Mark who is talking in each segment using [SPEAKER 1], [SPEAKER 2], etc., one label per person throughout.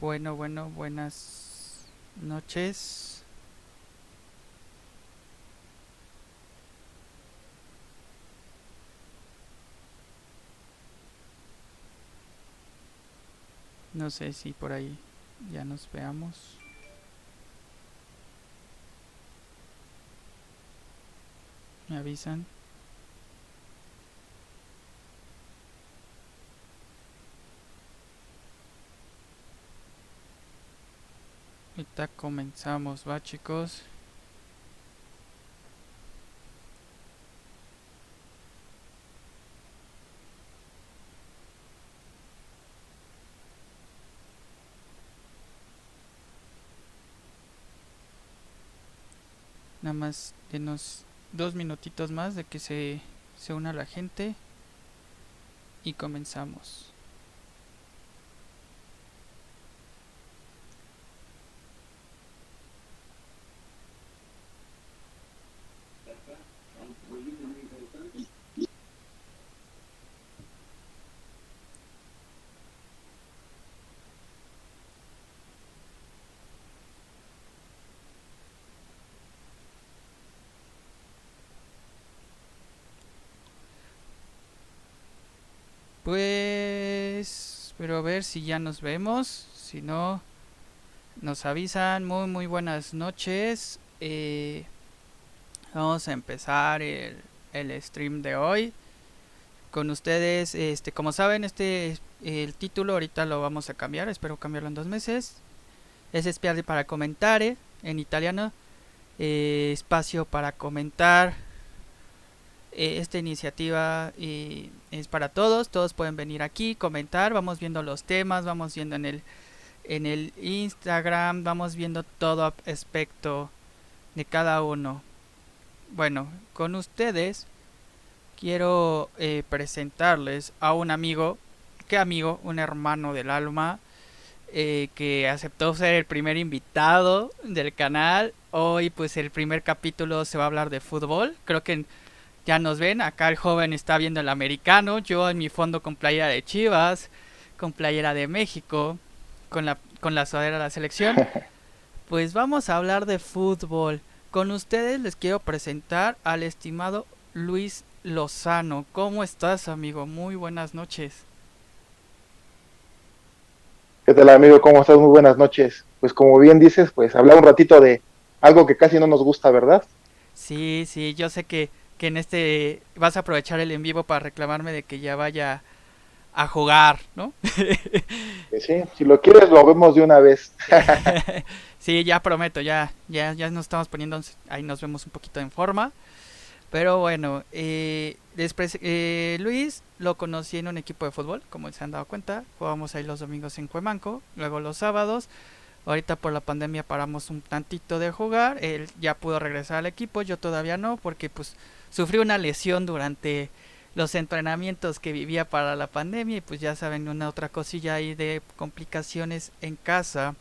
[SPEAKER 1] Bueno, bueno, buenas noches. No sé si por ahí ya nos veamos. Me avisan. Comenzamos, va chicos. Nada más denos dos minutitos más de que se, se una la gente y comenzamos. Pues, pero a si ya nos vemos. Si no, nos avisan. Muy, muy buenas noches. Eh, vamos a empezar el, el stream de hoy con ustedes. Este, como saben, este el título ahorita lo vamos a cambiar. Espero cambiarlo en dos meses. Es espiarle para comentar en italiano. Eh, espacio para comentar eh, esta iniciativa eh, es para todos, todos pueden venir aquí, comentar, vamos viendo los temas, vamos viendo en el, en el Instagram, vamos viendo todo aspecto de cada uno. Bueno, con ustedes quiero eh, presentarles a un amigo, ¿qué amigo? Un hermano del alma, que aceptó ser el primer invitado del canal. Hoy pues el primer capítulo se va a hablar de fútbol, creo que... Ya nos ven, acá el joven está viendo el americano, yo en mi fondo con playera de Chivas, con playera de México, con la, con la sudadera de la selección. Pues vamos a hablar de fútbol. Con ustedes les quiero presentar al estimado Luis Lozano. ¿Cómo estás, amigo? Muy buenas noches.
[SPEAKER 2] ¿Qué tal, amigo? ¿Cómo estás? Muy buenas noches. Pues como bien dices, pues hablar un ratito de algo que casi no nos gusta, ¿verdad?
[SPEAKER 1] Sí, sí, yo sé que que en este vas a aprovechar el en vivo para reclamarme de que ya vaya a jugar, ¿no?
[SPEAKER 2] sí, si lo quieres lo vemos de una vez.
[SPEAKER 1] sí, ya prometo, ya, ya, ya nos estamos poniendo, ahí nos vemos un poquito en forma. Pero bueno, eh, después, eh, Luis lo conocí en un equipo de fútbol, como se han dado cuenta. Jugábamos ahí los domingos en Cuemanco, luego los sábados. Ahorita por la pandemia paramos un tantito de jugar. Él ya pudo regresar al equipo, yo todavía no, porque pues sufrí una lesión durante los entrenamientos que vivía para la pandemia y pues ya saben una otra cosilla ahí de complicaciones en casa.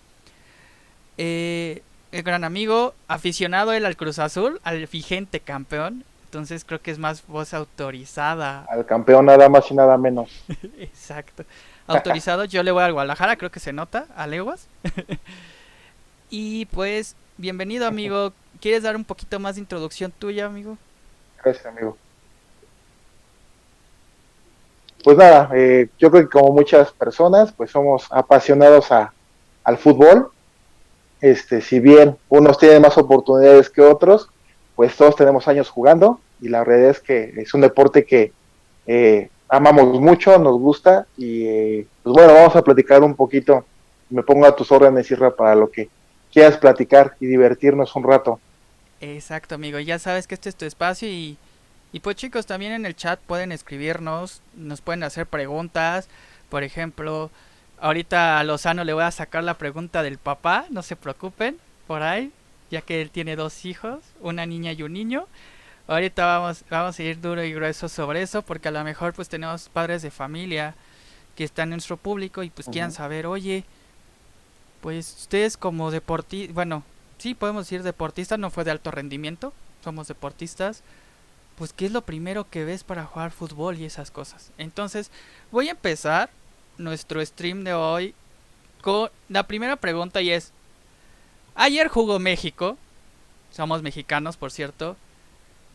[SPEAKER 1] Eh, el gran amigo, aficionado él al Cruz Azul, al vigente campeón, entonces creo que es más voz autorizada.
[SPEAKER 2] Al campeón nada más y nada menos.
[SPEAKER 1] Exacto. Autorizado, yo le voy al Guadalajara, creo que se nota, a leguas. y pues, bienvenido amigo. ¿Quieres dar un poquito más de introducción tuya, amigo?
[SPEAKER 2] Gracias, amigo. Pues nada, eh, yo creo que como muchas personas, pues somos apasionados a, al fútbol. Este, si bien unos tienen más oportunidades que otros, pues todos tenemos años jugando y la realidad es que es un deporte que eh, amamos mucho, nos gusta y eh, pues bueno, vamos a platicar un poquito. Me pongo a tus órdenes, Isra, para lo que quieras platicar y divertirnos un rato.
[SPEAKER 1] Exacto, amigo. Ya sabes que este es tu espacio y, y pues chicos, también en el chat pueden escribirnos, nos pueden hacer preguntas. Por ejemplo, ahorita a Lozano le voy a sacar la pregunta del papá, no se preocupen, por ahí, ya que él tiene dos hijos, una niña y un niño. Ahorita vamos, vamos a ir duro y grueso sobre eso, porque a lo mejor pues tenemos padres de familia que están en nuestro público y pues quieran saber, oye, pues ustedes como deportistas, bueno, sí podemos decir deportista, no fue de alto rendimiento, somos deportistas, pues qué es lo primero que ves para jugar fútbol y esas cosas. Entonces, voy a empezar nuestro stream de hoy con la primera pregunta y es, ayer jugó México, somos mexicanos por cierto,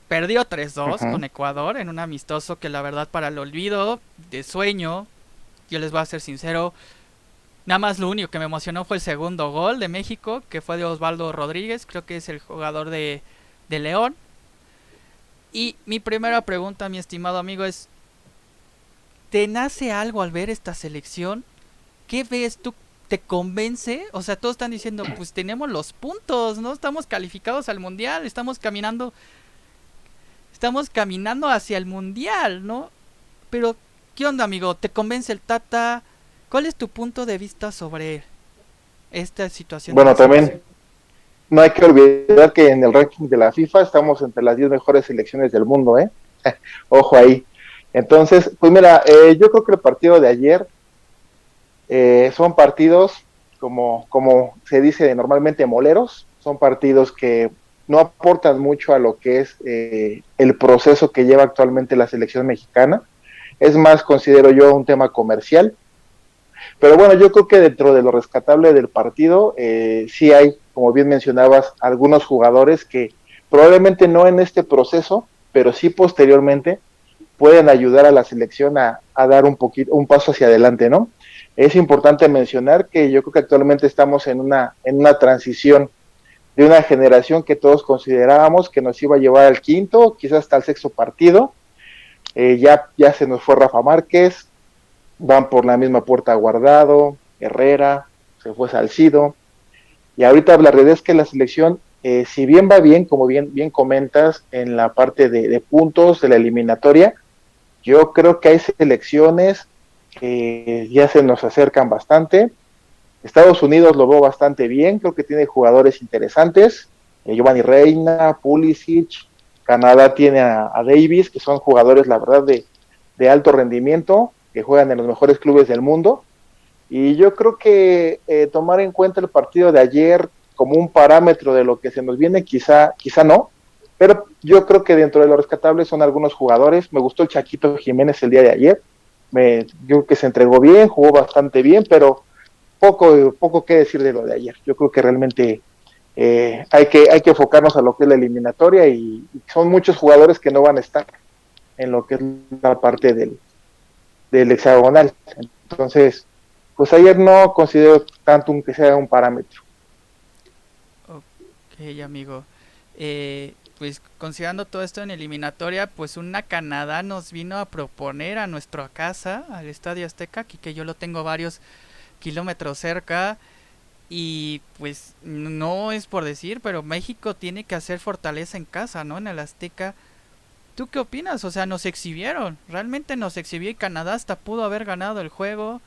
[SPEAKER 1] perdió 3-2 con Ecuador en un amistoso que la verdad para el olvido, de sueño, yo les voy a ser sincero, nada más lo único que me emocionó fue el segundo gol de México, que fue de Osvaldo Rodríguez, creo que es el jugador de, de León. Y mi primera pregunta, mi estimado amigo, es, ¿te nace algo al ver esta selección? ¿Qué ves tú? ¿Te convence? O sea, todos están diciendo, pues tenemos los puntos, ¿no? Estamos calificados al mundial, estamos caminando. Estamos caminando hacia el mundial, ¿no? Pero, ¿qué onda, amigo? ¿Te convence el Tata? ¿Cuál es tu punto de vista sobre esta situación?
[SPEAKER 2] Bueno, también no hay que olvidar que en el ranking de la FIFA estamos entre las 10 mejores selecciones del mundo, ¿eh? Ojo ahí. Entonces, pues mira, eh, yo creo que el partido de ayer eh, son partidos, como, como se dice normalmente, moleros, son partidos que no aportan mucho a lo que es eh, el proceso que lleva actualmente la selección mexicana. Es más, considero yo, un tema comercial. Pero bueno, yo creo que dentro de lo rescatable del partido, eh, sí hay, como bien mencionabas, algunos jugadores que probablemente no en este proceso, pero sí posteriormente pueden ayudar a la selección a, dar un poquito, un paso hacia adelante, ¿no? Es importante mencionar que yo creo que actualmente estamos en una, en una transición de una generación que todos considerábamos que nos iba a llevar al quinto, quizás hasta el sexto partido. Eh, ya, ya se nos fue Rafa Márquez, van por la misma puerta Guardado, Herrera, se fue Salcido. Y ahorita la realidad es que la selección, eh, si bien va bien, como bien, bien comentas, en la parte de, de puntos de la eliminatoria, yo creo que hay selecciones que ya se nos acercan bastante. Estados Unidos lo veo bastante bien, creo que tiene jugadores interesantes. Eh, Giovanni Reina, Pulisic, Canadá tiene a, Davis, que son jugadores, la verdad, de, alto rendimiento, que juegan en los mejores clubes del mundo. Y yo creo que eh, tomar en cuenta el partido de ayer como un parámetro de lo que se nos viene, quizá, quizá no, pero yo creo que dentro de lo rescatable son algunos jugadores. Me gustó el Chaquito Jiménez el día de ayer me, yo creo que se entregó bien, jugó bastante bien, pero poco, poco que decir de lo de ayer. Yo creo que realmente eh, hay, que, hay que enfocarnos a lo que es la eliminatoria y, son muchos jugadores que no van a estar en lo que es la parte del, del hexagonal. Entonces, pues ayer no considero tanto que sea un parámetro.
[SPEAKER 1] Ok, amigo. Eh, pues considerando todo esto en eliminatoria, pues una Canadá nos vino a proponer a nuestra casa, al Estadio Azteca, aquí que yo lo tengo varios kilómetros cerca. Y pues no es por decir, pero México tiene que hacer fortaleza en casa, ¿no? En el Azteca. ¿Tú qué opinas? O sea, nos exhibieron. Realmente nos exhibió y Canadá hasta pudo haber ganado el juego.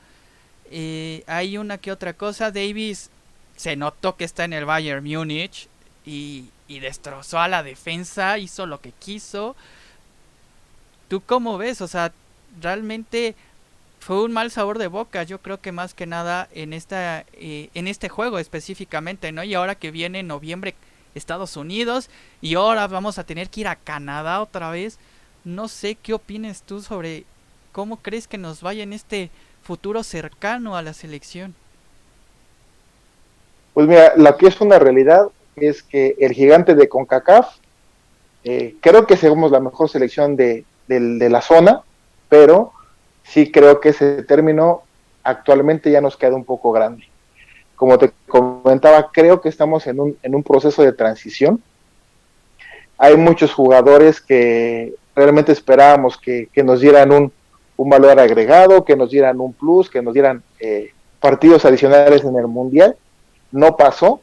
[SPEAKER 1] Hay una que otra cosa. Davis se notó que está en el Bayern Múnich. Y, y destrozó a la defensa, hizo lo que quiso. ¿Tú cómo ves? O sea, realmente fue un mal sabor de boca, yo creo que más que nada en esta eh, en este juego específicamente, ¿no? Y ahora que viene en noviembre Estados Unidos y ahora vamos a tener que ir a Canadá otra vez. No sé qué opines tú sobre cómo crees que nos vaya en este futuro cercano a la selección.
[SPEAKER 2] Pues mira, la que es una realidad es que el gigante de CONCACAF, eh, creo que somos la mejor selección de, la zona, pero sí creo que ese término actualmente ya nos queda un poco grande. Como te comentaba, creo que estamos en un, en un proceso de transición. Hay muchos jugadores que realmente esperábamos que, nos dieran un, valor agregado, que nos dieran un plus, que nos dieran eh, partidos adicionales en el Mundial. No pasó.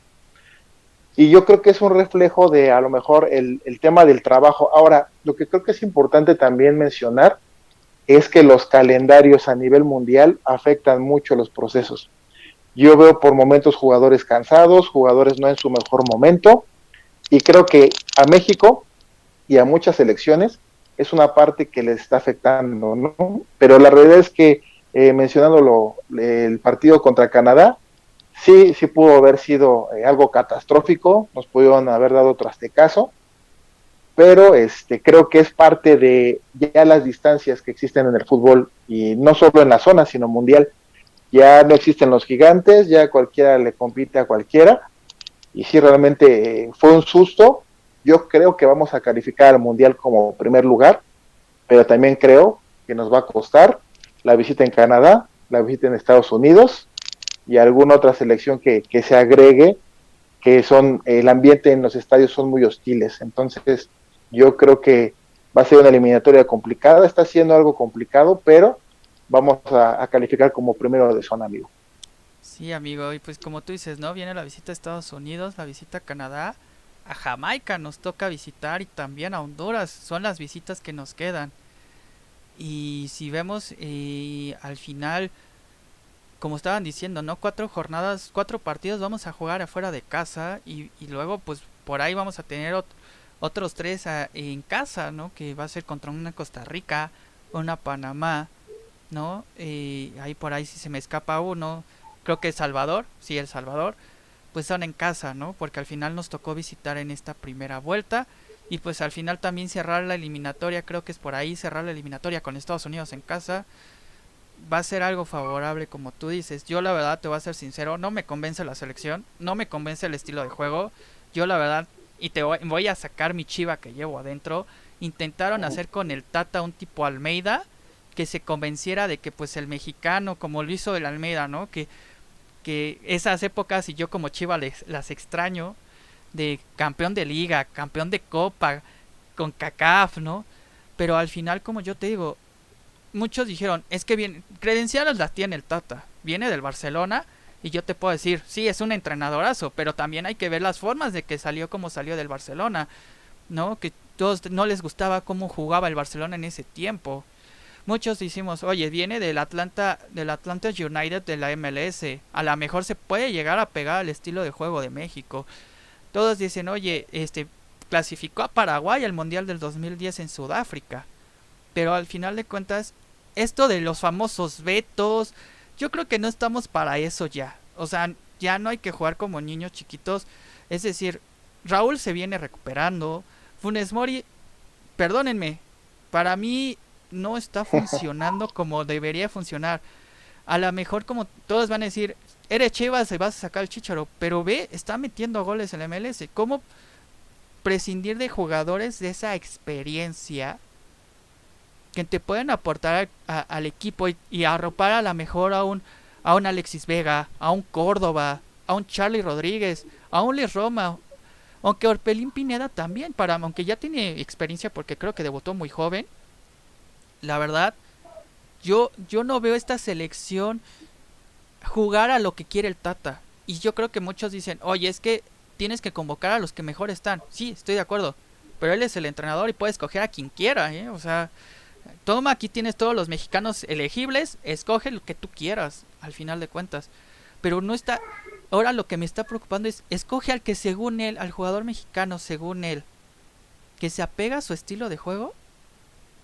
[SPEAKER 2] Y yo creo que es un reflejo de a lo mejor el, tema del trabajo. Ahora, lo que creo que es importante también mencionar es que los calendarios a nivel mundial afectan mucho los procesos. Yo veo por momentos jugadores cansados, jugadores no en su mejor momento, y creo que a México y a muchas selecciones es una parte que les está afectando, ¿no? Pero la realidad es que, eh, mencionando el partido contra Canadá, sí, sí pudo haber sido eh, algo catastrófico, nos pudieron haber dado caso, pero este, creo que es parte de ya las distancias que existen en el fútbol, y no solo en la zona, sino mundial, Ya no existen los gigantes, ya cualquiera le compite a cualquiera. Y sí, realmente fue un susto. Yo creo que vamos a calificar al Mundial como primer lugar, pero también creo que nos va a costar la visita en Canadá, la visita en Estados Unidos y alguna otra selección que, que se agregue, que son, el ambiente en los estadios son muy hostiles. Entonces, yo creo que va a ser una eliminatoria complicada, está siendo algo complicado, pero vamos a, calificar como primero de zona, amigo.
[SPEAKER 1] Sí, amigo, y pues como tú dices, ¿no? Viene la visita a Estados Unidos, la visita a Canadá, a Jamaica nos toca visitar y también a Honduras, son las visitas que nos quedan. Y si vemos eh, al final, como estaban diciendo, ¿no? Cuatro jornadas, cuatro partidos vamos a jugar afuera de casa y, y luego pues por ahí vamos a tener otros tres en casa, ¿no? Que va a ser contra una Costa Rica, una Panamá, ¿no? y ahí por ahí si se me escapa uno, creo que El Salvador, sí, El Salvador, pues son en casa, ¿no? Porque al final nos tocó visitar en esta primera vuelta y pues al final también cerrar la eliminatoria, creo que es por ahí cerrar la eliminatoria con Estados Unidos en casa. Va a ser algo favorable como tú dices. Yo la verdad te voy a ser sincero, no me convence la selección, no me convence el estilo de juego. Yo la verdad, y te voy, voy a sacar mi chiva que llevo adentro, intentaron hacer con el Tata un tipo Almeida que se convenciera de que pues el mexicano, como lo hizo el Almeida, ¿no? Que, que esas épocas y yo como Chiva les, las extraño, de campeón de liga, campeón de copa, con CACAF, ¿no? Pero al final, como yo te digo, muchos dijeron, es que bien, credenciales las tiene el Tata, viene del Barcelona y yo te puedo decir, sí, es un entrenadorazo, pero también hay que ver las formas de que salió como salió del Barcelona, ¿no? Que todos no les gustaba cómo jugaba el Barcelona en ese tiempo muchos decimos, oye, viene del Atlanta, del Atlanta United de la MLS, a lo mejor se puede llegar a pegar al estilo de juego de México. Todos dicen, oye, este clasificó a Paraguay al Mundial del 2010 en Sudáfrica. Pero al final de cuentas, esto de los famosos vetos, yo creo que no estamos para eso ya. O sea, ya no hay que jugar como niños chiquitos. Es decir, Raúl se viene recuperando. Funes Mori, perdónenme, para mí no está funcionando como debería funcionar. A lo mejor como todos van a decir, eres Chivas se vas a sacar el chicharo, pero ve, está metiendo goles en el MLS. ¿Cómo prescindir de jugadores de esa experiencia que te pueden aportar al equipo y, arropar a lo mejor a un, a un Alexis Vega, a un Córdoba, a un Charlie Rodríguez, a un Les Roma, aunque Orpelín Pineda también, para, aunque ya tiene experiencia porque creo que debutó muy joven, la verdad, yo, yo no veo esta selección jugar a lo que quiere el Tata. Y yo creo que muchos dicen, oye, es que tienes que convocar a los que mejor están. Sí, estoy de acuerdo. Pero él es el entrenador y puede escoger a quien quiera, ¿eh? O sea, toma, aquí tienes todos los mexicanos elegibles, escoge lo que tú quieras, al final de cuentas. Pero no está... Ahora lo que me está preocupando es, escoge al que según él, al jugador mexicano según él, que se apega a su estilo de juego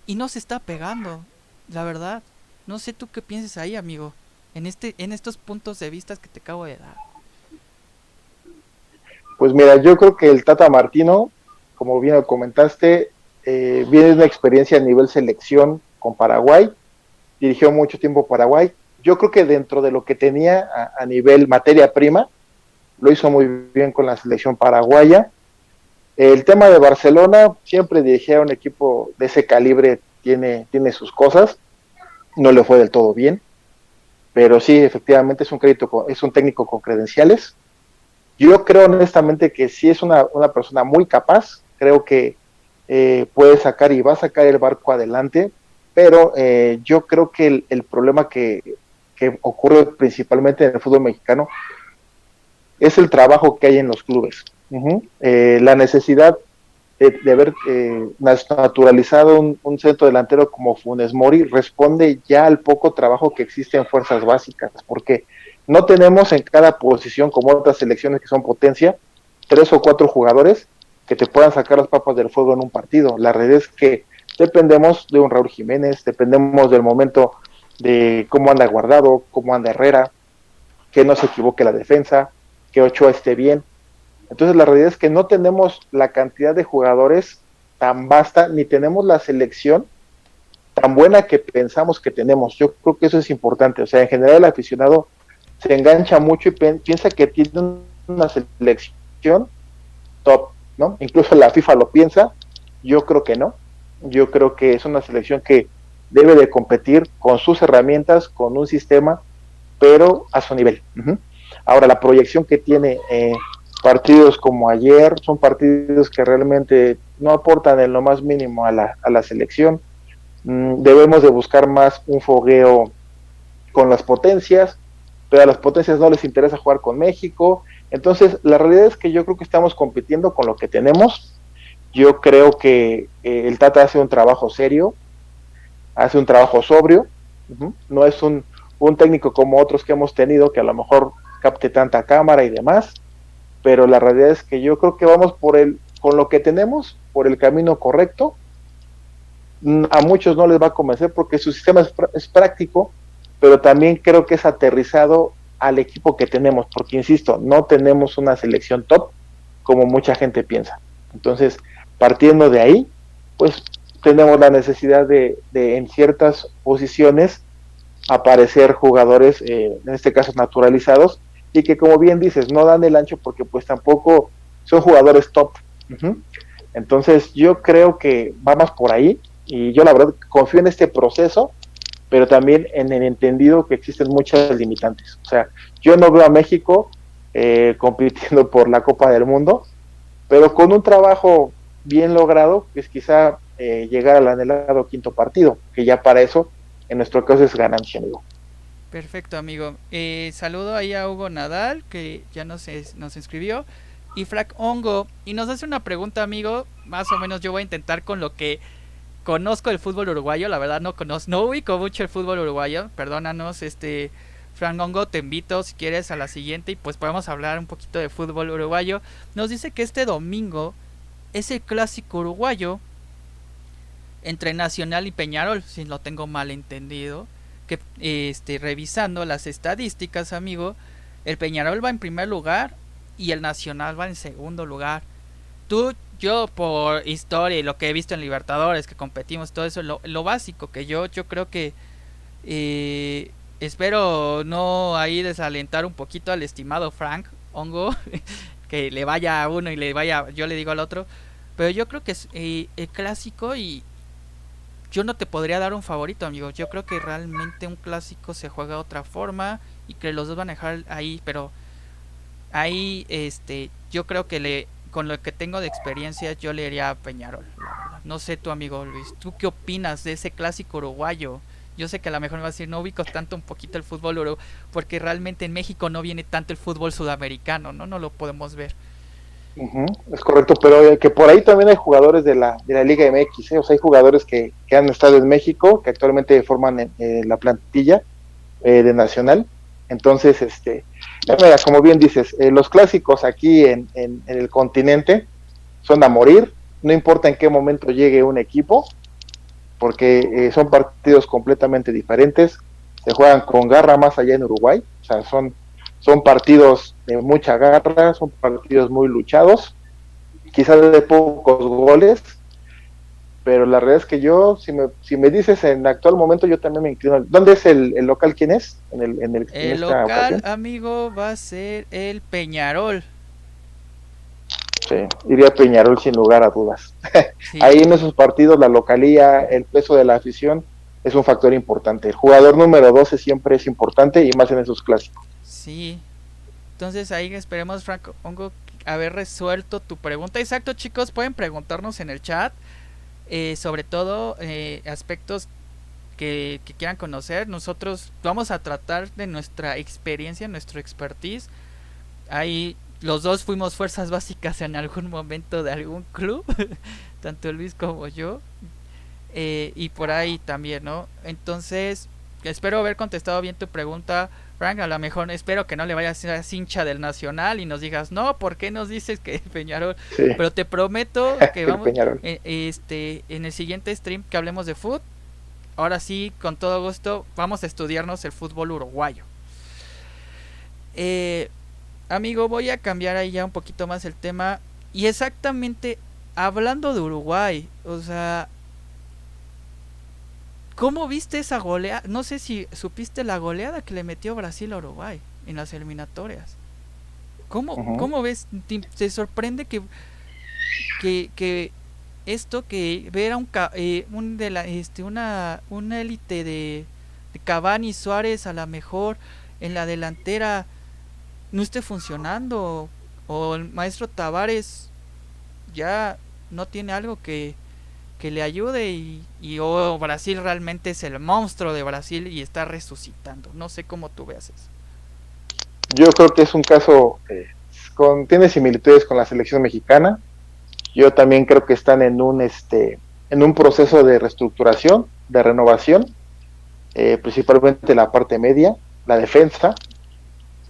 [SPEAKER 1] y no se está pegando, la verdad. No sé tú qué piensas ahí, amigo, en este en estos puntos de vista que te acabo de dar.
[SPEAKER 2] Pues mira, yo creo que el Tata Martino, como bien lo comentaste, eh, viene de una experiencia a nivel selección con Paraguay, dirigió mucho tiempo Paraguay. Yo creo que dentro de lo que tenía a nivel materia prima, lo hizo muy bien con la selección paraguaya el tema de Barcelona, siempre dirigir a un equipo de ese calibre tiene, tiene sus cosas, no le fue del todo bien, pero sí, efectivamente es un crédito, es un técnico con credenciales. Yo creo honestamente que sí es una, persona muy capaz, creo que eh, puede sacar y va a sacar el barco adelante, pero eh, yo creo que el, problema que, que ocurre principalmente en el fútbol mexicano es el trabajo que hay en los clubes. Eh, la necesidad de, haber eh, naturalizado un, centro delantero como Funes Mori responde ya al poco trabajo que existe en fuerzas básicas, porque no tenemos en cada posición, como otras selecciones que son potencia, tres o cuatro jugadores que te puedan sacar las papas del fuego en un partido. La realidad es que dependemos de un Raúl Jiménez, dependemos del momento de cómo anda Guardado, cómo anda Herrera, que no se equivoque la defensa, que Ochoa esté bien. Entonces la realidad es que no tenemos la cantidad de jugadores tan vasta, ni tenemos la selección tan buena que pensamos que tenemos. Yo creo que eso es importante. O sea, en general el aficionado se engancha mucho y piensa que tiene una selección top, ¿no? Incluso la FIFA lo piensa. Yo creo que no. Yo creo que es una selección que debe de competir con sus herramientas, con un sistema, pero a su nivel. Ahora, la proyección que tiene eh, partidos como ayer son partidos que realmente no aportan en lo más mínimo a la, a la selección. Mm, debemos de buscar más un fogueo con las potencias, pero a las potencias no les interesa jugar con México. Entonces, la realidad es que yo creo que estamos compitiendo con lo que tenemos. Yo creo que eh, el Tata hace un trabajo serio, hace un trabajo sobrio, no es un, un técnico como otros que hemos tenido que a lo mejor capte tanta cámara y demás pero la realidad es que yo creo que vamos por el, con lo que tenemos, por el camino correcto. A muchos no les va a convencer porque su sistema es, práctico, pero también creo que es aterrizado al equipo que tenemos, porque insisto, no tenemos una selección top como mucha gente piensa. Entonces, partiendo de ahí, pues tenemos la necesidad de, de en ciertas posiciones aparecer jugadores, eh, en este caso naturalizados, y que como bien dices, no dan el ancho porque pues tampoco son jugadores top. Entonces yo creo que vamos por ahí y yo la verdad confío en este proceso, pero también en el entendido que existen muchas limitantes. O sea, yo no veo a México eh, compitiendo por la Copa del Mundo, pero con un trabajo bien logrado, que es quizá eh, llegar al anhelado quinto partido, que ya para eso en nuestro caso es ganancia, amigo.
[SPEAKER 1] Perfecto, amigo. Eh, saludo ahí a Hugo Nadal, que ya nos, nos inscribió. Y Frac Hongo. Y nos hace una pregunta, amigo. Más o menos yo voy a intentar con lo que conozco el fútbol uruguayo. La verdad no conozco, no ubico mucho el fútbol uruguayo. Perdónanos, este... Frank Hongo, te invito si quieres a la siguiente y pues podemos hablar un poquito de fútbol uruguayo. Nos dice que este domingo es el clásico uruguayo entre Nacional y Peñarol, si lo tengo mal entendido que este, revisando las estadísticas, amigo, el Peñarol va en primer lugar y el Nacional va en segundo lugar. Tú, yo por historia y lo que he visto en Libertadores, que competimos, todo eso, lo, lo básico que yo, yo creo que eh, espero no ahí desalentar un poquito al estimado Frank Hongo, que le vaya a uno y le vaya, yo le digo al otro, pero yo creo que es eh, el clásico y, yo no te podría dar un favorito, amigo. Yo creo que realmente un clásico se juega de otra forma y que los dos van a dejar ahí, pero ahí este yo creo que le con lo que tengo de experiencia yo le iría a Peñarol, No sé tu amigo Luis, ¿tú qué opinas de ese clásico uruguayo? Yo sé que a lo mejor me va a decir, no ubico tanto un poquito el fútbol uruguayo, porque realmente en México no viene tanto el fútbol sudamericano, ¿no? No lo podemos ver
[SPEAKER 2] es correcto, pero que por ahí también hay jugadores de la, de la Liga MX, ¿eh? o sea, hay jugadores que, que, han estado en México, que actualmente forman la plantilla eh, de Nacional. Entonces, este, como bien dices, eh, los clásicos aquí en, en, el continente son a morir, no importa en qué momento llegue un equipo, porque son partidos completamente diferentes, se juegan con garra más allá en Uruguay, o sea, son son partidos de mucha garra, son partidos muy luchados, quizás de pocos goles, pero la realidad es que yo, si me, si me dices en actual momento, yo también me inclino. ¿Dónde es el, local? ¿Quién es? En el, en
[SPEAKER 1] el, local, amigo, va a ser el Peñarol.
[SPEAKER 2] Sí, iría Peñarol sin lugar a dudas. Ahí en esos partidos, la localía, el peso de la afición es un factor importante. El jugador número 12 siempre es importante y más en esos clásicos.
[SPEAKER 1] Sí. Entonces ahí esperemos, Franco, haber resuelto tu pregunta. Exacto, chicos, pueden preguntarnos en el chat. Eh, sobre todo eh, aspectos que, quieran conocer. Nosotros vamos a tratar de nuestra experiencia, nuestro expertise. Ahí los dos fuimos fuerzas básicas en algún momento de algún club, tanto Luis como yo. Eh, y por ahí también, ¿no? Entonces, espero haber contestado bien tu pregunta. Frank, a lo mejor espero que no le vayas a ser hincha del Nacional y nos digas, no, ¿por qué nos dices que Peñarol? Pero te prometo que vamos eh, este, en el siguiente stream que hablemos de fútbol. Ahora sí, con todo gusto, vamos a estudiarnos el fútbol uruguayo. Eh, amigo, voy a cambiar ahí ya un poquito más el tema. Y exactamente, hablando de Uruguay, o sea, ¿Cómo viste esa goleada? No sé si supiste la goleada que le metió Brasil a Uruguay en las eliminatorias. ¿Cómo, ¿cómo ves? ¿Te, sorprende que, que, que esto, que ver a un, eh, un de la, este, una, una élite de, de Cavani Suárez a la mejor en la delantera no esté funcionando o el maestro Tavares ya no tiene algo que, que le ayude y, y o Brasil realmente es el monstruo de Brasil y está resucitando. No sé cómo tú veas eso.
[SPEAKER 2] Yo creo que es un caso eh, tiene similitudes con la selección mexicana. Yo también creo que están en un este en un proceso de reestructuración, de renovación, eh, principalmente la parte media, la defensa.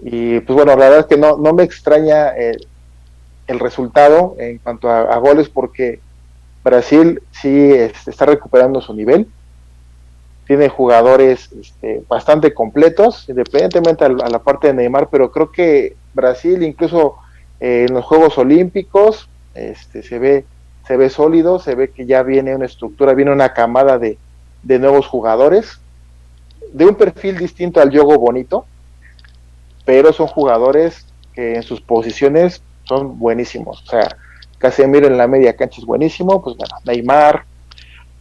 [SPEAKER 2] Y pues bueno, la verdad es que no, no me extraña el, resultado en cuanto a, goles porque Brasil sí este, está recuperando su nivel. Tiene jugadores este, bastante completos, independientemente a, la parte de Neymar, pero creo que Brasil incluso eh, en los Juegos Olímpicos este, se ve se ve sólido, se ve que ya viene una estructura, viene una camada de, de nuevos jugadores de un perfil distinto al Yogo Bonito, pero son jugadores que en sus posiciones son buenísimos. O sea, Casemiro en la media cancha es buenísimo, pues bueno, Neymar.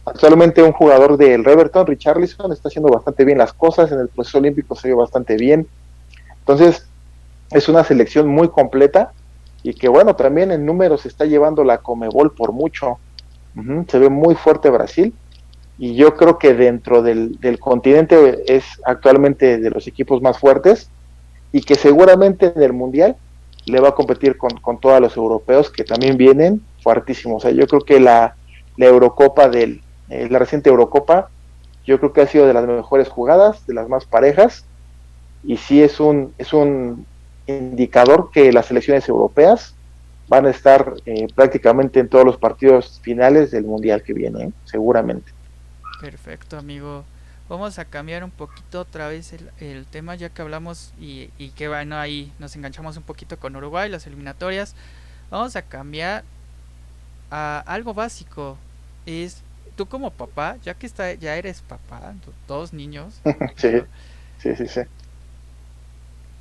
[SPEAKER 2] Actualmente un jugador del Reverton, Richarlison, está haciendo bastante bien las cosas, en el proceso olímpico se vio bastante bien. Entonces, es una selección muy completa y que bueno, también en números está llevando la Comebol por mucho. se ve muy fuerte Brasil y yo creo que dentro del, continente es actualmente de los equipos más fuertes y que seguramente en el Mundial le va a competir con, todos los europeos que también vienen fuertísimos. O sea, yo creo que la, Eurocopa del, eh, la reciente Eurocopa, yo creo que ha sido de las mejores jugadas, de las más parejas, y sí es un, es un indicador que las selecciones europeas van a estar eh, prácticamente en todos los partidos finales del Mundial que viene, ¿eh? seguramente.
[SPEAKER 1] Perfecto, amigo. Vamos a cambiar un poquito otra vez el, tema, ya que hablamos y, que bueno, ahí nos enganchamos un poquito con Uruguay, las eliminatorias. Vamos a cambiar a algo básico. Es tú como papá, ya que está, ya eres papá, dos niños.
[SPEAKER 2] sí, sí, sí, sí.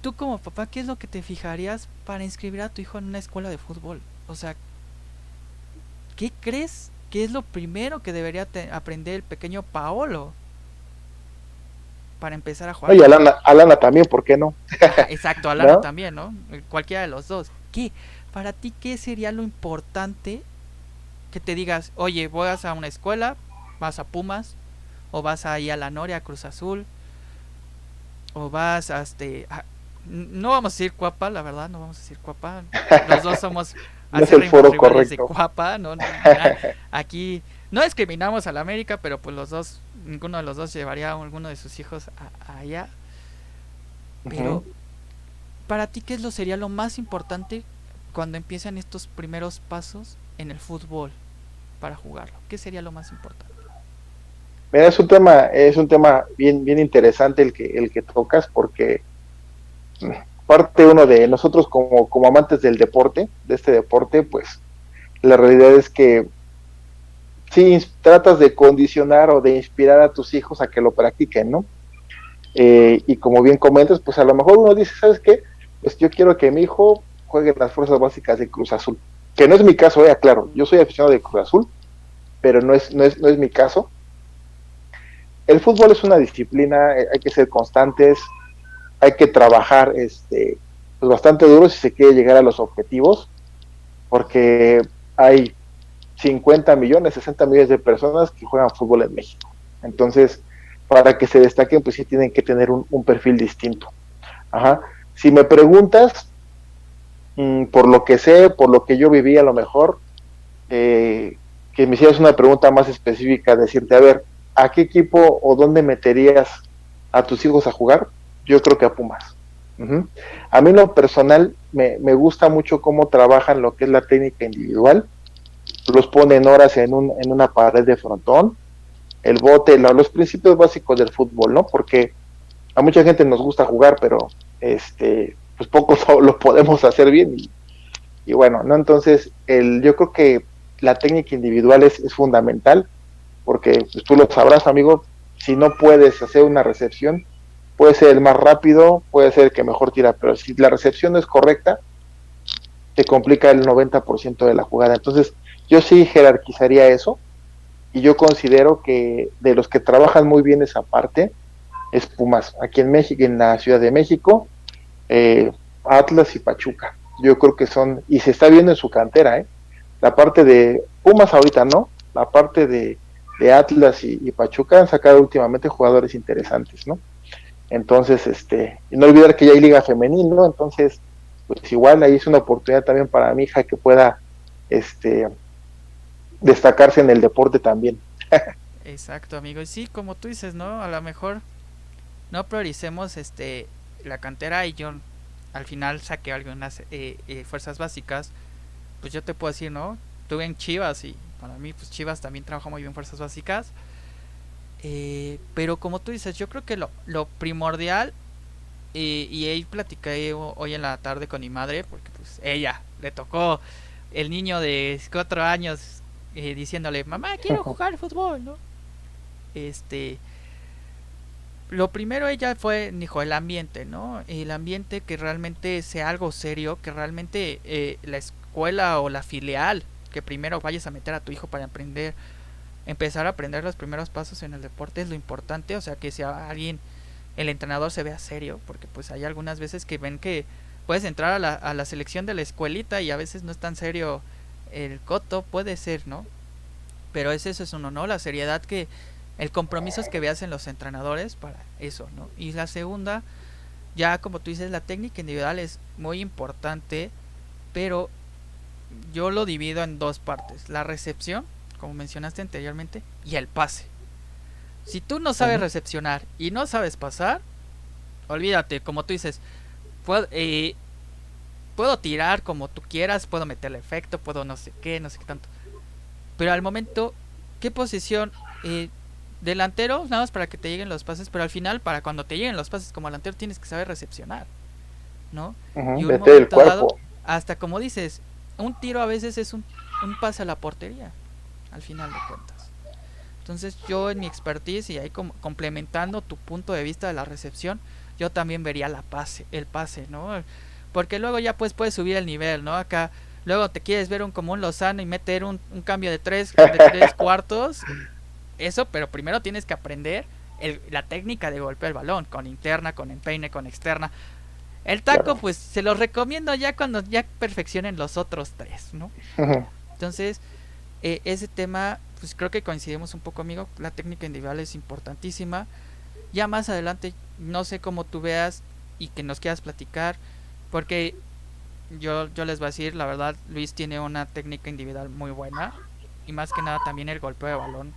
[SPEAKER 1] Tú como papá, ¿qué es lo que te fijarías para inscribir a tu hijo en una escuela de fútbol? O sea, ¿qué crees ¿Qué es lo primero que debería aprender el pequeño Paolo? Para empezar a jugar.
[SPEAKER 2] Y Alana, Alana también, ¿por qué no?
[SPEAKER 1] Exacto, Alana también, ¿no? Cualquiera de los dos. ¿Qué? Para ti, ¿qué sería lo importante que te digas, oye, vas a una escuela, vas a Pumas, o vas ahí a la Noria, a Cruz Azul, o vas a este... no vamos a decir Cuapa, la verdad, no vamos a decir Cuapa. Los dos somos
[SPEAKER 2] no es el foro correcto.
[SPEAKER 1] ¿no? Aquí no discriminamos a la América, pero pues los dos, ninguno de los dos llevaría a alguno de sus hijos allá. Pero, para ti, ¿qué es lo sería lo más importante cuando empiezan estos primeros pasos en el fútbol para jugarlo? ¿Qué sería lo más importante?
[SPEAKER 2] Mira, es un tema, es un tema bien, bien interesante el que, el que tocas, porque parte uno de nosotros como, como amantes del deporte, de este deporte, pues la realidad es que si tratas de condicionar o de inspirar a tus hijos a que lo practiquen, ¿no? Eh, y como bien comentas, pues a lo mejor uno dice, ¿sabes qué? Pues yo quiero que mi hijo juegue las fuerzas básicas de Cruz Azul. Que no es mi caso, eh, claro, yo soy aficionado de Cruz Azul, pero no es, no es, no es mi caso. El fútbol es una disciplina, eh, hay que ser constantes, hay que trabajar este, pues bastante duro si se quiere llegar a los objetivos, porque hay 50 millones, 60 millones de personas que juegan fútbol en México. Entonces, para que se destaquen, pues sí tienen que tener un, perfil distinto. Ajá. Si me preguntas, mm, por lo que sé, por lo que yo viví a lo mejor, eh, que me hicieras una pregunta más específica, decirte, a ver, ¿a qué equipo o dónde meterías a tus hijos a jugar? yo creo que a Pumas. A mí lo personal me, gusta mucho cómo trabajan lo que es la técnica individual, los ponen horas en, un, en una pared de frontón, el bote, los principios básicos del fútbol, ¿no? Porque a mucha gente nos gusta jugar, pero este, pues pocos lo podemos hacer bien y, bueno, ¿no? Entonces, el, yo creo que la técnica individual es, fundamental, porque pues, tú lo sabrás, amigo, si no puedes hacer una recepción, puede ser el más rápido, puede ser el que mejor tira, pero si la recepción no es correcta, te complica el 90% de la jugada. Entonces, yo sí jerarquizaría eso y yo considero que de los que trabajan muy bien esa parte es Pumas, aquí en México, en la Ciudad de México, eh, Atlas y Pachuca. Yo creo que son, y se está viendo en su cantera, ¿eh? la parte de Pumas ahorita no, la parte de, Atlas y, y, Pachuca han sacado últimamente jugadores interesantes, ¿no? Entonces, este, y no olvidar que ya hay liga femenil, ¿no? Entonces, pues igual ahí es una oportunidad también para mi hija que pueda, este, destacarse en el deporte también.
[SPEAKER 1] Exacto, amigo. Y sí, como tú dices, ¿no? A lo mejor no prioricemos, este, la cantera y yo al final saqué algunas eh, eh, fuerzas básicas, pues yo te puedo decir, ¿no? Tuve en Chivas y para mí, pues Chivas también trabaja muy bien fuerzas básicas eh, pero como tú dices, yo creo que lo, lo primordial, y ahí platicé hoy en la tarde con mi madre, porque pues ella le tocó el niño de cuatro años eh, diciéndole, mamá, quiero jugar fútbol, ¿no? Este, lo primero ella fue, dijo, el ambiente, ¿no? El ambiente que realmente sea algo serio, que realmente eh, la escuela o la filial, que primero vayas a meter a tu hijo para aprender empezar a aprender los primeros pasos en el deporte es lo importante, o sea, que si alguien, el entrenador se vea serio, porque pues hay algunas veces que ven que puedes entrar a la, a la selección de la escuelita y a veces no es tan serio el coto, puede ser, ¿no? Pero es eso, es uno, ¿no? La seriedad que, el compromiso es que veas en los entrenadores para eso, ¿no? Y la segunda, ya como tú dices, la técnica individual es muy importante, pero yo lo divido en dos partes, la recepción como mencionaste anteriormente, y el pase. Si tú no sabes recepcionar y no sabes pasar, olvídate, como tú dices, eh, puedo tirar como tú quieras, puedo meterle efecto, puedo no sé qué, no sé qué tanto. Pero al momento, ¿qué posición? Eh, delantero, nada más para que te lleguen los pases, pero al final, para cuando te lleguen los pases como delantero, tienes que saber recepcionar, ¿no? y un momento dado, hasta como dices, un tiro a veces es un, un pase a la portería al final de cuentas. Entonces yo en mi expertise y ahí como complementando tu punto de vista de la recepción, yo también vería la pase, el pase, ¿no? Porque luego ya pues puedes subir el nivel, ¿no? Acá luego te quieres ver un como un Lozano y meter un, cambio de tres, de tres cuartos. Eso, pero primero tienes que aprender el, la técnica de golpear el balón, con interna, con empeine, con externa. El taco, pues se los recomiendo ya cuando ya perfeccionen los otros tres, ¿no? Entonces, eh, ese tema, pues creo que coincidimos un poco, amigo. La técnica individual es importantísima. Ya más adelante, no sé cómo tú veas y que nos quieras platicar, porque yo, yo les voy a decir, la verdad, Luis tiene una técnica individual muy buena y más que nada también el golpeo de balón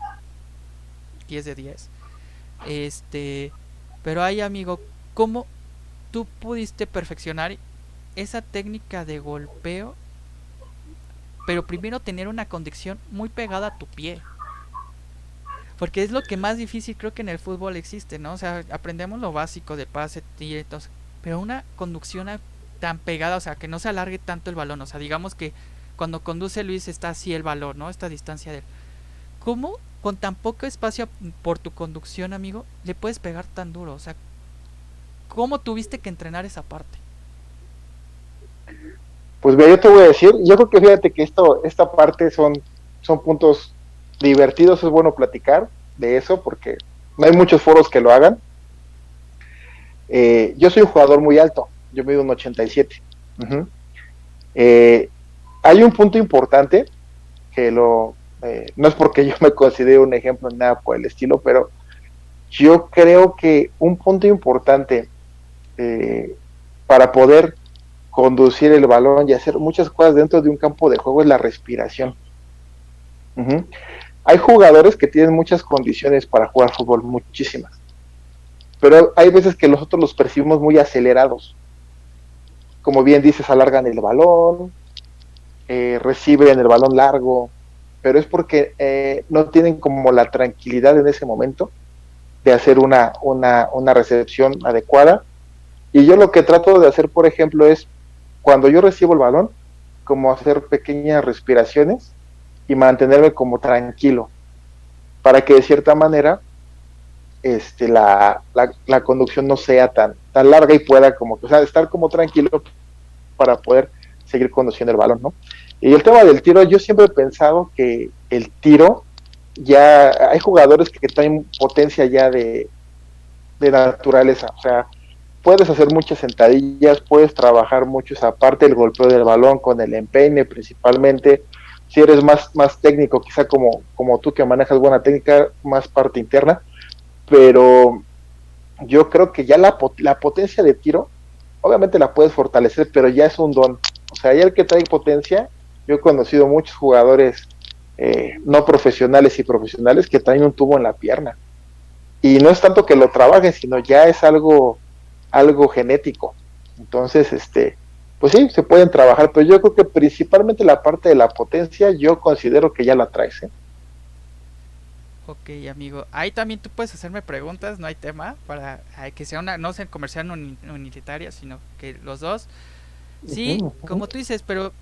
[SPEAKER 1] 10 de 10. Este, pero ahí, amigo, ¿cómo tú pudiste perfeccionar esa técnica de golpeo pero primero tener una condición muy pegada a tu pie. Porque es lo que más difícil creo que en el fútbol existe, ¿no? O sea, aprendemos lo básico de pase, tiros, pero una conducción tan pegada, o sea, que no se alargue tanto el balón. O sea, digamos que cuando conduce Luis está así el balón, ¿no? Esta distancia de él. ¿Cómo con tan poco espacio por tu conducción, amigo, le puedes pegar tan duro? O sea, ¿cómo tuviste que entrenar esa parte?
[SPEAKER 2] Pues yo te voy a decir, yo creo que fíjate que esto, esta parte son, son puntos divertidos, es bueno platicar de eso porque no hay muchos foros que lo hagan. Eh, yo soy un jugador muy alto, yo mido un 87. Eh, hay un punto importante que lo, eh, no es porque yo me considere un ejemplo en nada por el estilo, pero yo creo que un punto importante para poder conducir el balón y hacer muchas cosas dentro de un campo de juego es la respiración. Hay jugadores que tienen muchas condiciones para jugar fútbol, muchísimas. Pero hay veces que nosotros los percibimos muy acelerados. Como bien dices, alargan el balón, eh, reciben el balón largo, pero es porque eh, no tienen como la tranquilidad en ese momento de hacer una, una, una recepción adecuada. Y yo lo que trato de hacer, por ejemplo, es cuando yo recibo el balón, como hacer pequeñas respiraciones y mantenerme como tranquilo, para que de cierta manera este, la, la, conducción no sea tan, tan larga y pueda como, o sea, estar como tranquilo para poder seguir conduciendo el balón, ¿no? Y el tema del tiro, yo siempre he pensado que el tiro, ya hay jugadores que tienen potencia ya de, de naturaleza, o sea, puedes hacer muchas sentadillas, puedes trabajar mucho esa parte, el golpeo del balón con el empeine principalmente, si eres más, más técnico, quizá como, como tú que manejas buena técnica, más parte interna, pero yo creo que ya la, la potencia de tiro, obviamente la puedes fortalecer, pero ya es un don. O sea, ya el que trae potencia, yo he conocido muchos jugadores eh, no profesionales y profesionales que traen un tubo en la pierna. Y no es tanto que lo trabajen, sino ya es algo, algo genético. Entonces, este, pues sí, se pueden trabajar, pero yo creo que principalmente la parte de la potencia, yo considero que ya la traes. ¿eh?
[SPEAKER 1] Ok, amigo. Ahí también tú puedes hacerme preguntas, no hay tema, para que sea una, no sea comercial unitaria, sino que los dos. Sí, como tú dices, pero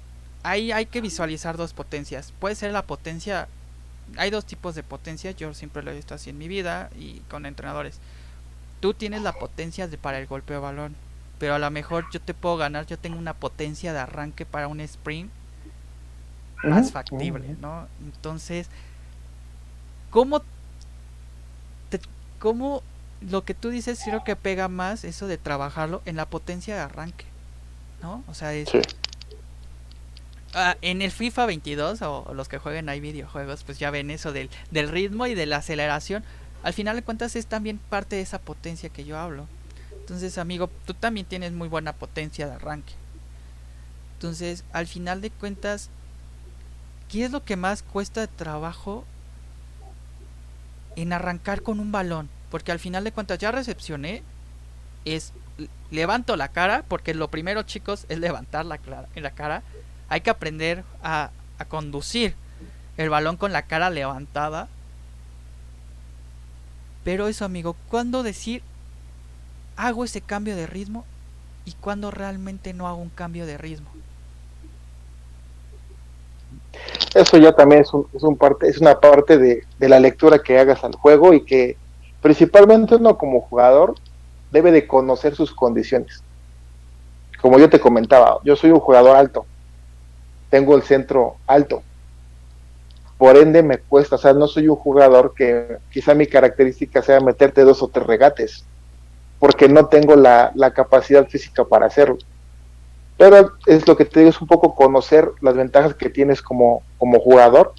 [SPEAKER 1] ahí hay que visualizar dos potencias. Puede ser la potencia, hay dos tipos de potencia, yo siempre lo he visto así en mi vida y con entrenadores. Tú tienes la potencia de, para el golpeo de balón, pero a lo mejor yo te puedo ganar, yo tengo una potencia de arranque para un sprint más factible, ¿no? Entonces, ¿Cómo, te, cómo lo que tú dices creo que pega más eso de trabajarlo en la potencia de arranque? ¿No? O sea, es... Ah, en el FIFA 22 o, los que jueguen ahí videojuegos, pues ya ven eso del, del ritmo y de la aceleración. Al final de cuentas es también parte de esa potencia que yo hablo. Entonces, amigo, tú también tienes muy buena potencia de arranque. Entonces, al final de cuentas, ¿qué es lo que más cuesta de trabajo en arrancar con un balón. Porque al final de cuentas ya recepcioné. Es levanto la cara. Porque lo primero chicos es levantar la, la cara. Hay que aprender a, a conducir el balón con la cara levantada. Pero eso amigo, ¿cuándo decir hago ese cambio de ritmo? Y cuando realmente no hago un cambio de ritmo.
[SPEAKER 2] Eso ya también es, un, parte, es una parte de, la lectura que hagas al juego y que principalmente uno como jugador debe de conocer sus condiciones. Como yo te comentaba, yo soy un jugador alto, tengo el centro alto, por ende me cuesta, o sea, no soy un jugador que quizá mi característica sea meterte dos o tres regates, porque no tengo la, la capacidad física para hacerlo pero es lo que te digo, es un poco conocer las ventajas que tienes como, como jugador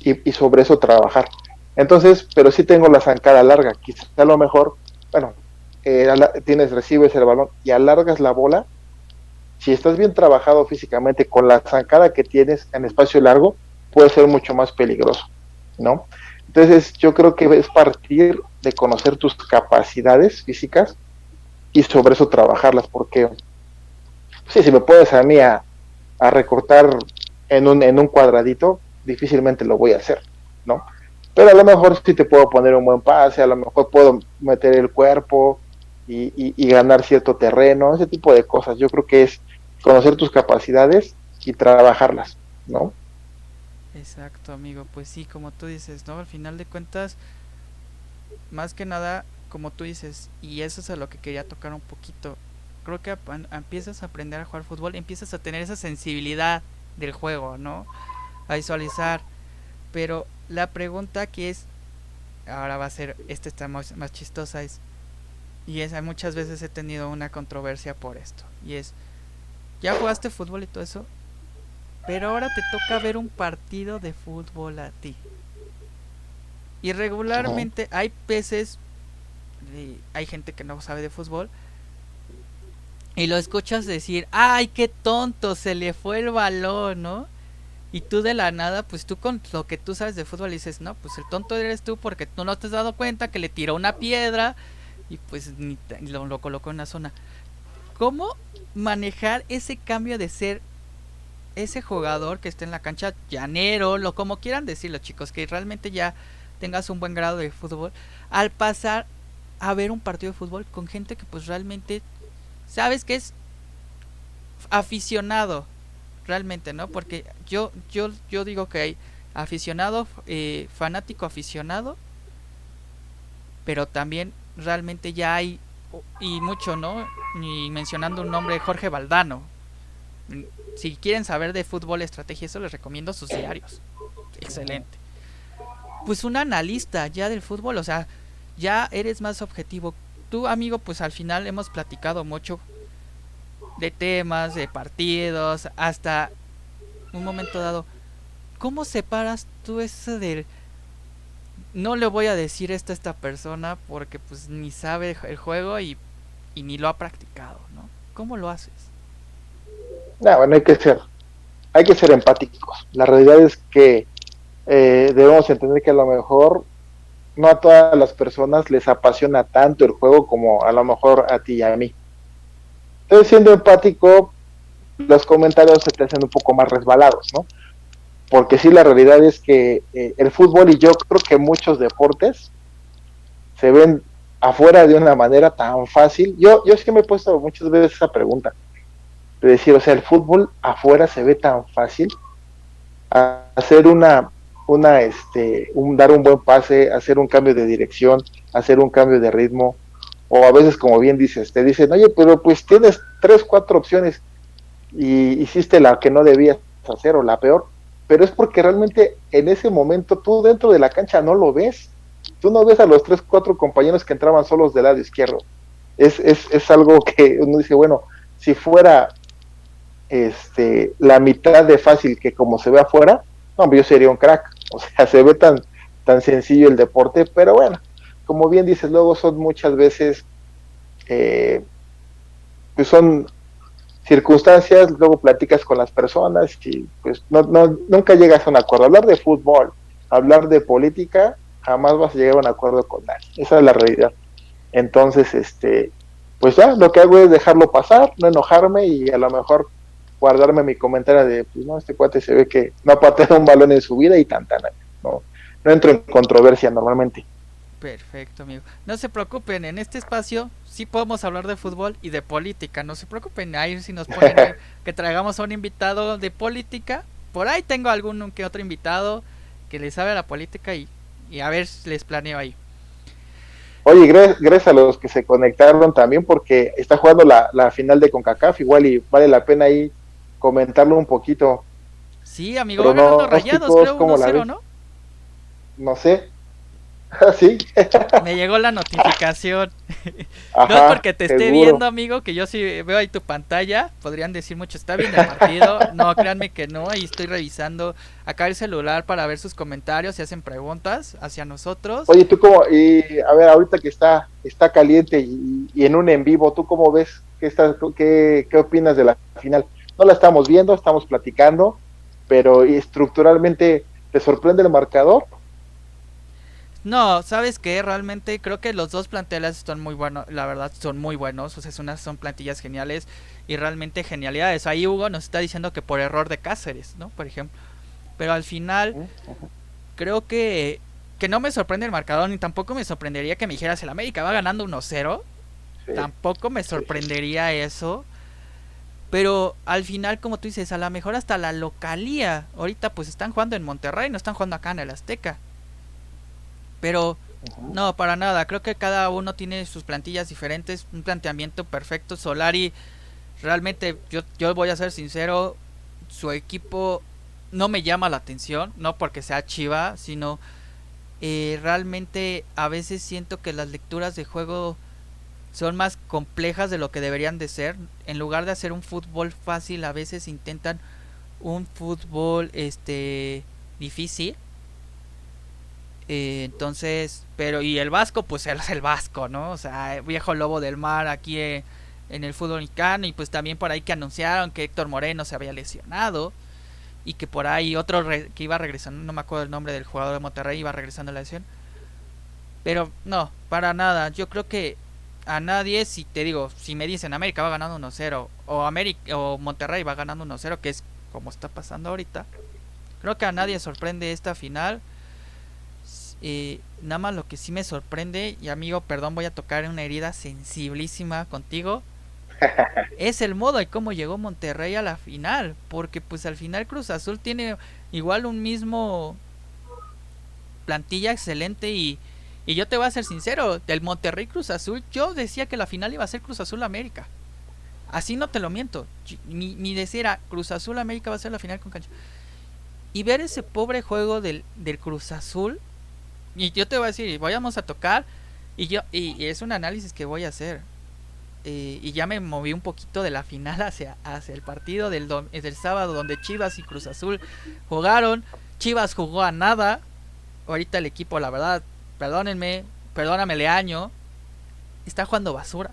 [SPEAKER 2] y, sobre eso trabajar. Entonces, pero sí tengo la zancada larga, quizá a lo mejor, bueno, eh, tienes, recibes el balón y alargas la bola, si estás bien trabajado físicamente con la zancada que tienes en espacio largo, puede ser mucho más peligroso, ¿no? Entonces, yo creo que es partir de conocer tus capacidades físicas y sobre eso trabajarlas, porque sí, si me puedes a mí a, recortar en un, en un cuadradito, difícilmente lo voy a hacer, ¿no? Pero a lo mejor sí te puedo poner un buen pase, a lo mejor puedo meter el cuerpo y, y, ganar cierto terreno, ese tipo de cosas. Yo creo que es conocer tus capacidades y trabajarlas, ¿no?
[SPEAKER 1] Exacto, amigo. Pues sí, como tú dices, ¿no? Al final de cuentas, más que nada, como tú dices, y eso es a lo que quería tocar un poquito, creo que empiezas a aprender a jugar fútbol, empiezas a tener esa sensibilidad del juego, ¿no? A visualizar. Pero la pregunta que es, ahora va a ser, esta está más, chistosa, es, y es, muchas veces he tenido una controversia por esto, y es, ya jugaste fútbol y todo eso, pero ahora te toca ver un partido de fútbol a ti. Y regularmente hay veces, hay gente que no sabe de fútbol, y lo escuchas decir, ay, qué tonto, se le fue el balón, ¿no? Y tú de la nada, pues tú con lo que tú sabes de fútbol dices, no, pues el tonto eres tú porque tú no te has dado cuenta que le tiró una piedra y pues ni lo, lo colocó en la zona. ¿Cómo manejar ese cambio de ser ese jugador que está en la cancha llanero, lo como quieran decirlo chicos, que realmente ya tengas un buen grado de fútbol, al pasar a ver un partido de fútbol con gente que pues realmente sabes que es aficionado realmente, ¿no? Porque yo yo yo digo que hay aficionado eh, fanático aficionado pero también realmente ya hay, y mucho, ¿no? Y mencionando un nombre, Jorge Valdano. Si quieren saber de fútbol, estrategia, eso les recomiendo sus diarios. Excelente. Pues un analista ya del fútbol, o sea, ya eres más objetivo. Tú, amigo, pues al final hemos platicado mucho de temas, de partidos, hasta un momento dado. ¿Cómo separas tú eso del no le voy a decir esto a esta persona porque pues ni sabe el juego y, ni lo ha practicado, ¿no? ¿Cómo lo haces?
[SPEAKER 2] No, bueno, hay que ser, hay que ser empáticos. La realidad es que eh, debemos entender que a lo mejor no a todas las personas les apasiona tanto el juego como a lo mejor a ti y a mí. Entonces, siendo empático, los comentarios se te hacen un poco más resbalados, ¿no? porque sí la realidad es que eh, el fútbol y yo creo que muchos deportes se ven afuera de una manera tan fácil. Yo, yo sí me he puesto muchas veces esa pregunta, de decir, o sea, el fútbol afuera se ve tan fácil, hacer una, una, este, un, dar un buen pase, hacer un cambio de dirección, hacer un cambio de ritmo, o a veces, como bien dices, te dicen, oye, pero pues tienes tres, cuatro opciones y hiciste la que no debías hacer o la peor, pero es porque realmente en ese momento tú dentro de la cancha no lo ves. Tú no ves a los tres, cuatro compañeros que entraban solos del lado izquierdo. Es, es, es algo que uno dice, bueno, si fuera este, la mitad de fácil que como se ve afuera, no, yo sería un crack. O sea, se ve tan, tan sencillo el deporte, pero bueno, como bien dices, luego son muchas veces, eh, pues son circunstancias, luego platicas con las personas y pues no, no, nunca llegas a un acuerdo. Hablar de fútbol, hablar de política, jamás vas a llegar a un acuerdo con nadie. Esa es la realidad. Entonces, este, pues lo que hago es dejarlo pasar, no enojarme y a lo mejor guardarme mi comentario de, pues no, este cuate se ve que no ha pateado un balón en su vida y tan, tan, no, no entro en controversia normalmente.
[SPEAKER 1] Perfecto, amigo. No se preocupen, en este espacio sí podemos hablar de fútbol y de política. No se preocupen, ahí si nos ponen que traigamos a un invitado de política. Por ahí tengo algún que otro invitado que le sabe a la política y, y a ver les planeo ahí.
[SPEAKER 2] Oye, gracias, a los que se conectaron también porque está jugando la, la final de CONCACAF igual y vale la pena ahí comentarlo un poquito.
[SPEAKER 1] Sí, amigo, va ganando rayados, creo 1-0, ¿no?
[SPEAKER 2] No sé, sí.
[SPEAKER 1] Me llegó la notificación. no es porque te esté viendo, amigo, que yo sí veo ahí tu pantalla. Podrían decir mucho, está bien el partido. No, créanme que no. Ahí estoy revisando acá el celular para ver sus comentarios y hacen preguntas hacia nosotros.
[SPEAKER 2] Oye, tú como, y a ver, ahorita que está, está caliente y, en un en vivo, ¿tú cómo ves? ¿Qué, estás, qué, ¿Qué opinas de la final? No la estamos viendo, estamos platicando, pero estructuralmente, ¿te sorprende el marcador?
[SPEAKER 1] No, sabes que realmente creo que los dos planteles están muy buenos, la verdad son muy buenos, o sea, son, son plantillas geniales y realmente genialidades. Ahí Hugo nos está diciendo que por error de Cáceres, ¿no? Por ejemplo. Pero al final creo que que no me sorprende el marcador ni tampoco me sorprendería que me dijeras el América va ganando 1-0. Tampoco me sorprendería eso. Pero al final, como tú dices, a lo mejor hasta la localía. Ahorita pues están jugando en Monterrey, no están jugando acá en el Azteca. Pero no, para nada. Creo que cada uno tiene sus plantillas diferentes, un planteamiento perfecto. Solari, realmente, yo, yo voy a ser sincero, su equipo no me llama la atención, no porque sea chiva, sino eh, realmente a veces siento que las lecturas de juego son más complejas de lo que deberían de ser. En lugar de hacer un fútbol fácil, a veces intentan un fútbol este difícil eh, entonces, pero y el Vasco, pues él es el Vasco, ¿no? O sea, viejo lobo del mar aquí eh, en el fútbol mexicano y pues también por ahí que anunciaron que Héctor Moreno se había lesionado y que por ahí otro que iba regresando, no me acuerdo el nombre del jugador de Monterrey, iba regresando a la lesión. Pero no, para nada, yo creo que a nadie, si te digo, si me dicen América va ganando 1-0 o América o Monterrey va ganando 1-0, que es como está pasando ahorita. Creo que a nadie sorprende esta final eh, nada más lo que sí me sorprende, y amigo, perdón, voy a tocar una herida sensiblísima contigo. es el modo y cómo llegó Monterrey a la final. Porque pues al final Cruz Azul tiene igual un mismo plantilla excelente y, Y yo te voy a ser sincero, del Monterrey Cruz Azul, yo decía que la final iba a ser Cruz Azul América. Así no te lo miento. Mi, mi deseo era Cruz Azul América va a ser la final con cancha. Y ver ese pobre juego del, del Cruz Azul. Y yo te voy a decir, vayamos a tocar. Y yo y, es un análisis que voy a hacer. Eh, y ya me moví un poquito de la final hacia, hacia el partido del, del sábado donde Chivas y Cruz Azul jugaron. Chivas jugó a nada. Ahorita el equipo, la verdad, perdónenme, perdóname Leaño, está jugando basura.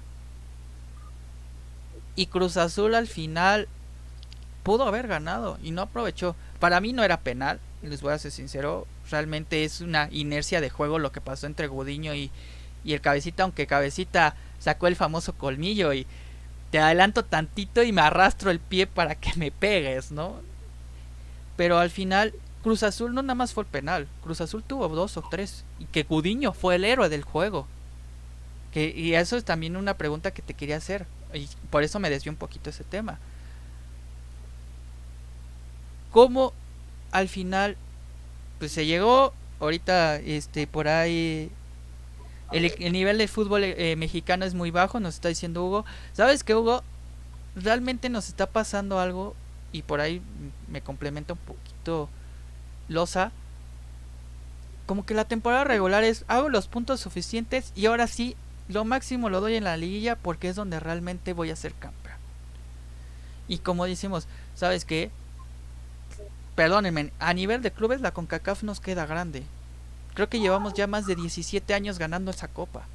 [SPEAKER 1] Y Cruz Azul al final pudo haber ganado y no aprovechó. Para mí no era penal, les voy a ser sincero. Realmente es una inercia de juego lo que pasó entre Gudiño y, y el Cabecita, aunque Cabecita sacó el famoso colmillo y te adelanto tantito y me arrastro el pie para que me pegues, ¿no? Pero al final Cruz Azul no nada más fue el penal, Cruz Azul tuvo dos o tres y que Gudiño fue el héroe del juego. Que, y eso es también una pregunta que te quería hacer y por eso me desvió un poquito ese tema. ¿Cómo al final pues se llegó ahorita este por ahí el, nivel de fútbol eh, mexicano es muy bajo, nos está diciendo Hugo. ¿Sabes qué, Hugo? Realmente nos está pasando algo y por ahí me complementa un poquito Losa. Como que la temporada regular es hago los puntos suficientes y ahora sí lo máximo lo doy en la liguilla porque es donde realmente voy a ser campeón. Y como decimos, ¿sabes qué? Perdónenme, a nivel de clubes la CONCACAF nos queda grande. Creo que llevamos ya más de 17 años ganando esa copa.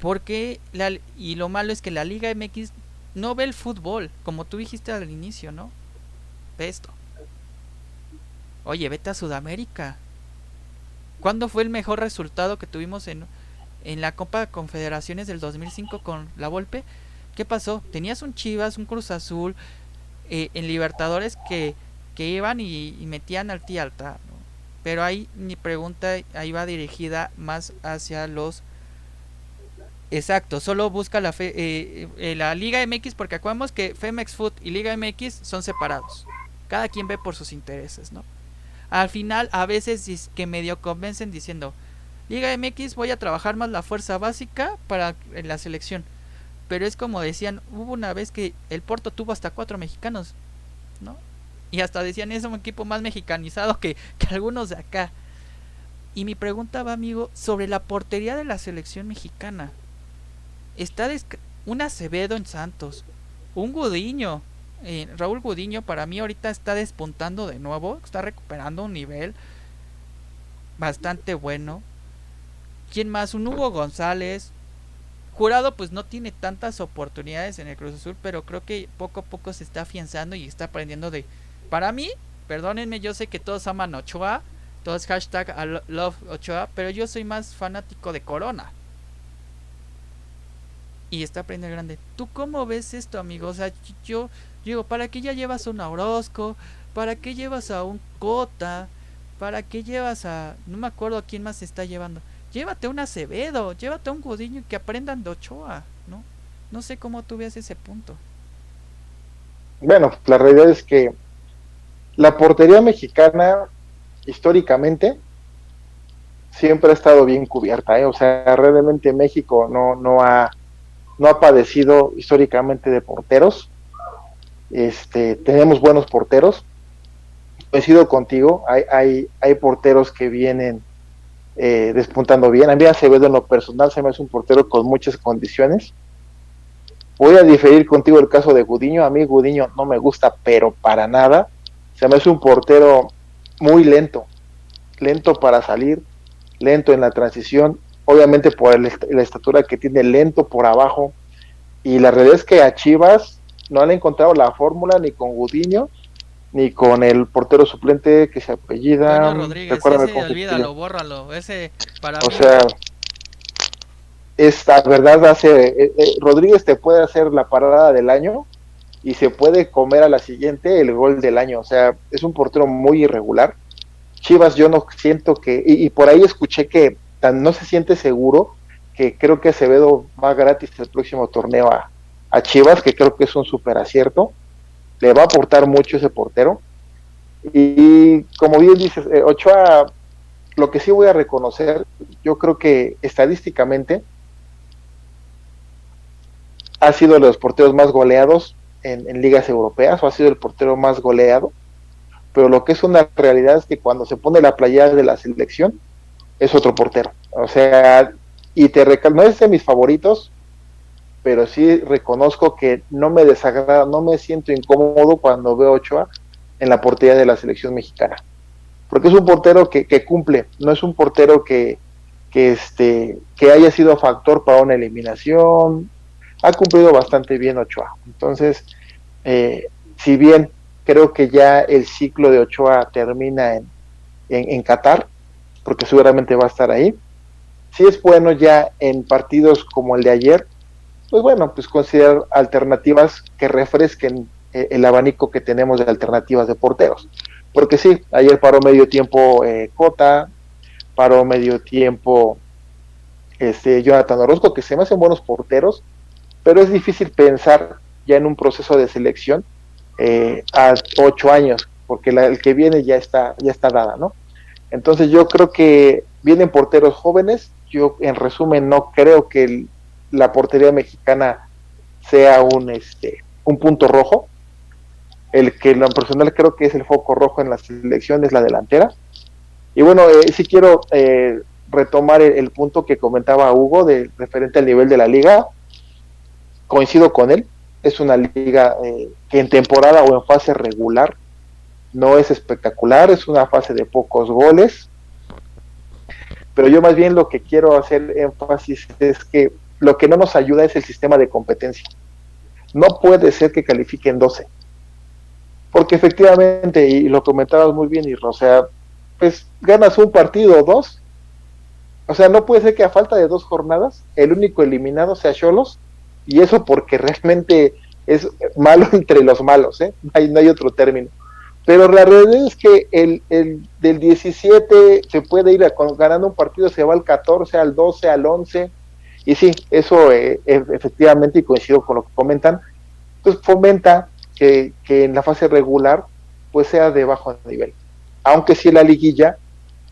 [SPEAKER 1] Porque la, y lo malo es que la Liga MX no ve el fútbol, como tú dijiste al inicio, ¿no? Ve esto. Oye, vete a Sudamérica. ¿Cuándo fue el mejor resultado que tuvimos en, en la Copa de Confederaciones del 2005 con la Volpe? ¿Qué pasó? Tenías un Chivas, un Cruz Azul, eh, en Libertadores que, que iban y, metían al tía alta. Pero ahí mi pregunta ahí va dirigida más hacia los... Exacto, solo busca la, fe, eh, eh, la Liga MX porque acordamos que Femex Food y Liga MX son separados. Cada quien ve por sus intereses, ¿no? Al final a veces es que medio convencen diciendo, Liga MX voy a trabajar más la fuerza básica para la selección. Pero es como decían, hubo una vez que el Porto tuvo hasta cuatro mexicanos, ¿no? Y hasta decían, es un equipo más mexicanizado que, algunos de acá. Y mi pregunta va, amigo, sobre la portería de la selección mexicana. Está un Acevedo en Santos, un Gudiño. Eh, Raúl Gudiño para mí ahorita está despuntando de nuevo, está recuperando un nivel bastante bueno. ¿Quién más? Un Hugo González, Jurado pues no tiene tantas oportunidades en el Cruz Azul, pero creo que poco a poco se está afianzando y está aprendiendo de... Para mí, perdónenme, yo sé que todos aman Ochoa, todos hashtag love Ochoa, pero yo soy más fanático de Corona. Y está aprendiendo grande. ¿Tú cómo ves esto, amigo? O sea, yo, digo, ¿para qué ya llevas a un Orozco? ¿Para qué llevas a un Cota? ¿Para qué llevas a... No me acuerdo a quién más se está llevando llévate un Acevedo, llévate a un Godiño y que aprendan de Ochoa, ¿no? No sé cómo tú ves ese punto.
[SPEAKER 2] Bueno, la realidad es que la portería mexicana, históricamente, siempre ha estado bien cubierta, ¿eh? o sea, realmente México no, no, ha, no ha padecido históricamente de porteros. Este, tenemos buenos porteros. Coincido contigo, hay, hay, hay porteros que vienen eh, despuntando bien. A mí Acevedo en lo personal se me hace un portero con muchas condiciones. Voy a diferir contigo el caso de Gudiño. A mí Gudiño no me gusta, pero para nada. Se me hace un portero muy lento. Lento para salir, lento en la transición. Obviamente por la estatura que tiene, lento por abajo. Y la realidad es que a Chivas no han encontrado la fórmula ni con Gudiño ni con el portero suplente que se apellida.
[SPEAKER 1] Bueno, Rodríguez, ese, olvídalo, bórralo. Ese para
[SPEAKER 2] O sea, esta verdad hace. Eh, eh, Rodríguez te puede hacer la parada del año y se puede comer a la siguiente el gol del año. O sea, es un portero muy irregular. Chivas, yo no siento que. Y, por ahí escuché que no se siente seguro que creo que Acevedo va gratis el próximo torneo a, a Chivas, que creo que es un super acierto le va a aportar mucho ese portero. Y como bien dices, eh, Ochoa lo que sí voy a reconocer, yo creo que estadísticamente ha sido de los porteros más goleados en, ligas europeas o ha sido el portero más goleado, pero lo que es una realidad es que cuando se pone la playa de la selección es otro portero. O sea, y te no es de mis favoritos, pero sí reconozco que no me desagrada, no me siento incómodo cuando veo Ochoa en la portería de la selección mexicana. Porque es un portero que, cumple, no es un portero que, que, este, que haya sido factor para una eliminación, ha cumplido bastante bien Ochoa. Entonces, eh, si bien creo que ya el ciclo de Ochoa termina en, en, Qatar, porque seguramente va a estar ahí, si es bueno ya en partidos como el de ayer, pues bueno, pues considerar alternativas que refresquen eh, el abanico que tenemos de alternativas de porteros. Porque sí, ayer paró medio tiempo eh, Cota, paró medio tiempo este Jonathan Orozco, que se me hacen buenos porteros, pero es difícil pensar ya en un proceso de selección eh, a ocho años, porque el que viene ya está, ya está dada, ¿no? Entonces yo creo que vienen porteros jóvenes, yo en resumen no creo que la portería mexicana sea un, este, un punto rojo, el que lo personal creo que es el foco rojo en la selección es la delantera. Y bueno, eh, sí quiero eh, retomar el, el, punto que comentaba Hugo de referente al nivel de la liga. Coincido con él, es una liga eh, que en temporada o en fase regular no es espectacular, es una fase de pocos goles, pero yo más bien lo que quiero hacer énfasis es que lo que no nos ayuda es el sistema de competencia. No puede ser que califiquen 12, porque efectivamente, y lo comentabas muy bien, y o sea, pues ganas un partido o dos, o sea, no puede ser que a falta de dos jornadas el único eliminado sea Cholos y eso porque realmente es malo entre los malos, ¿eh? hay, no hay otro término. Pero la realidad es que el, el del 17 se puede ir a, ganando un partido, se va al 14, al 12, al 11. Y sí, eso eh, efectivamente, y coincido con lo que comentan, pues fomenta que, que, en la fase regular pues sea de bajo nivel. Aunque sí la liguilla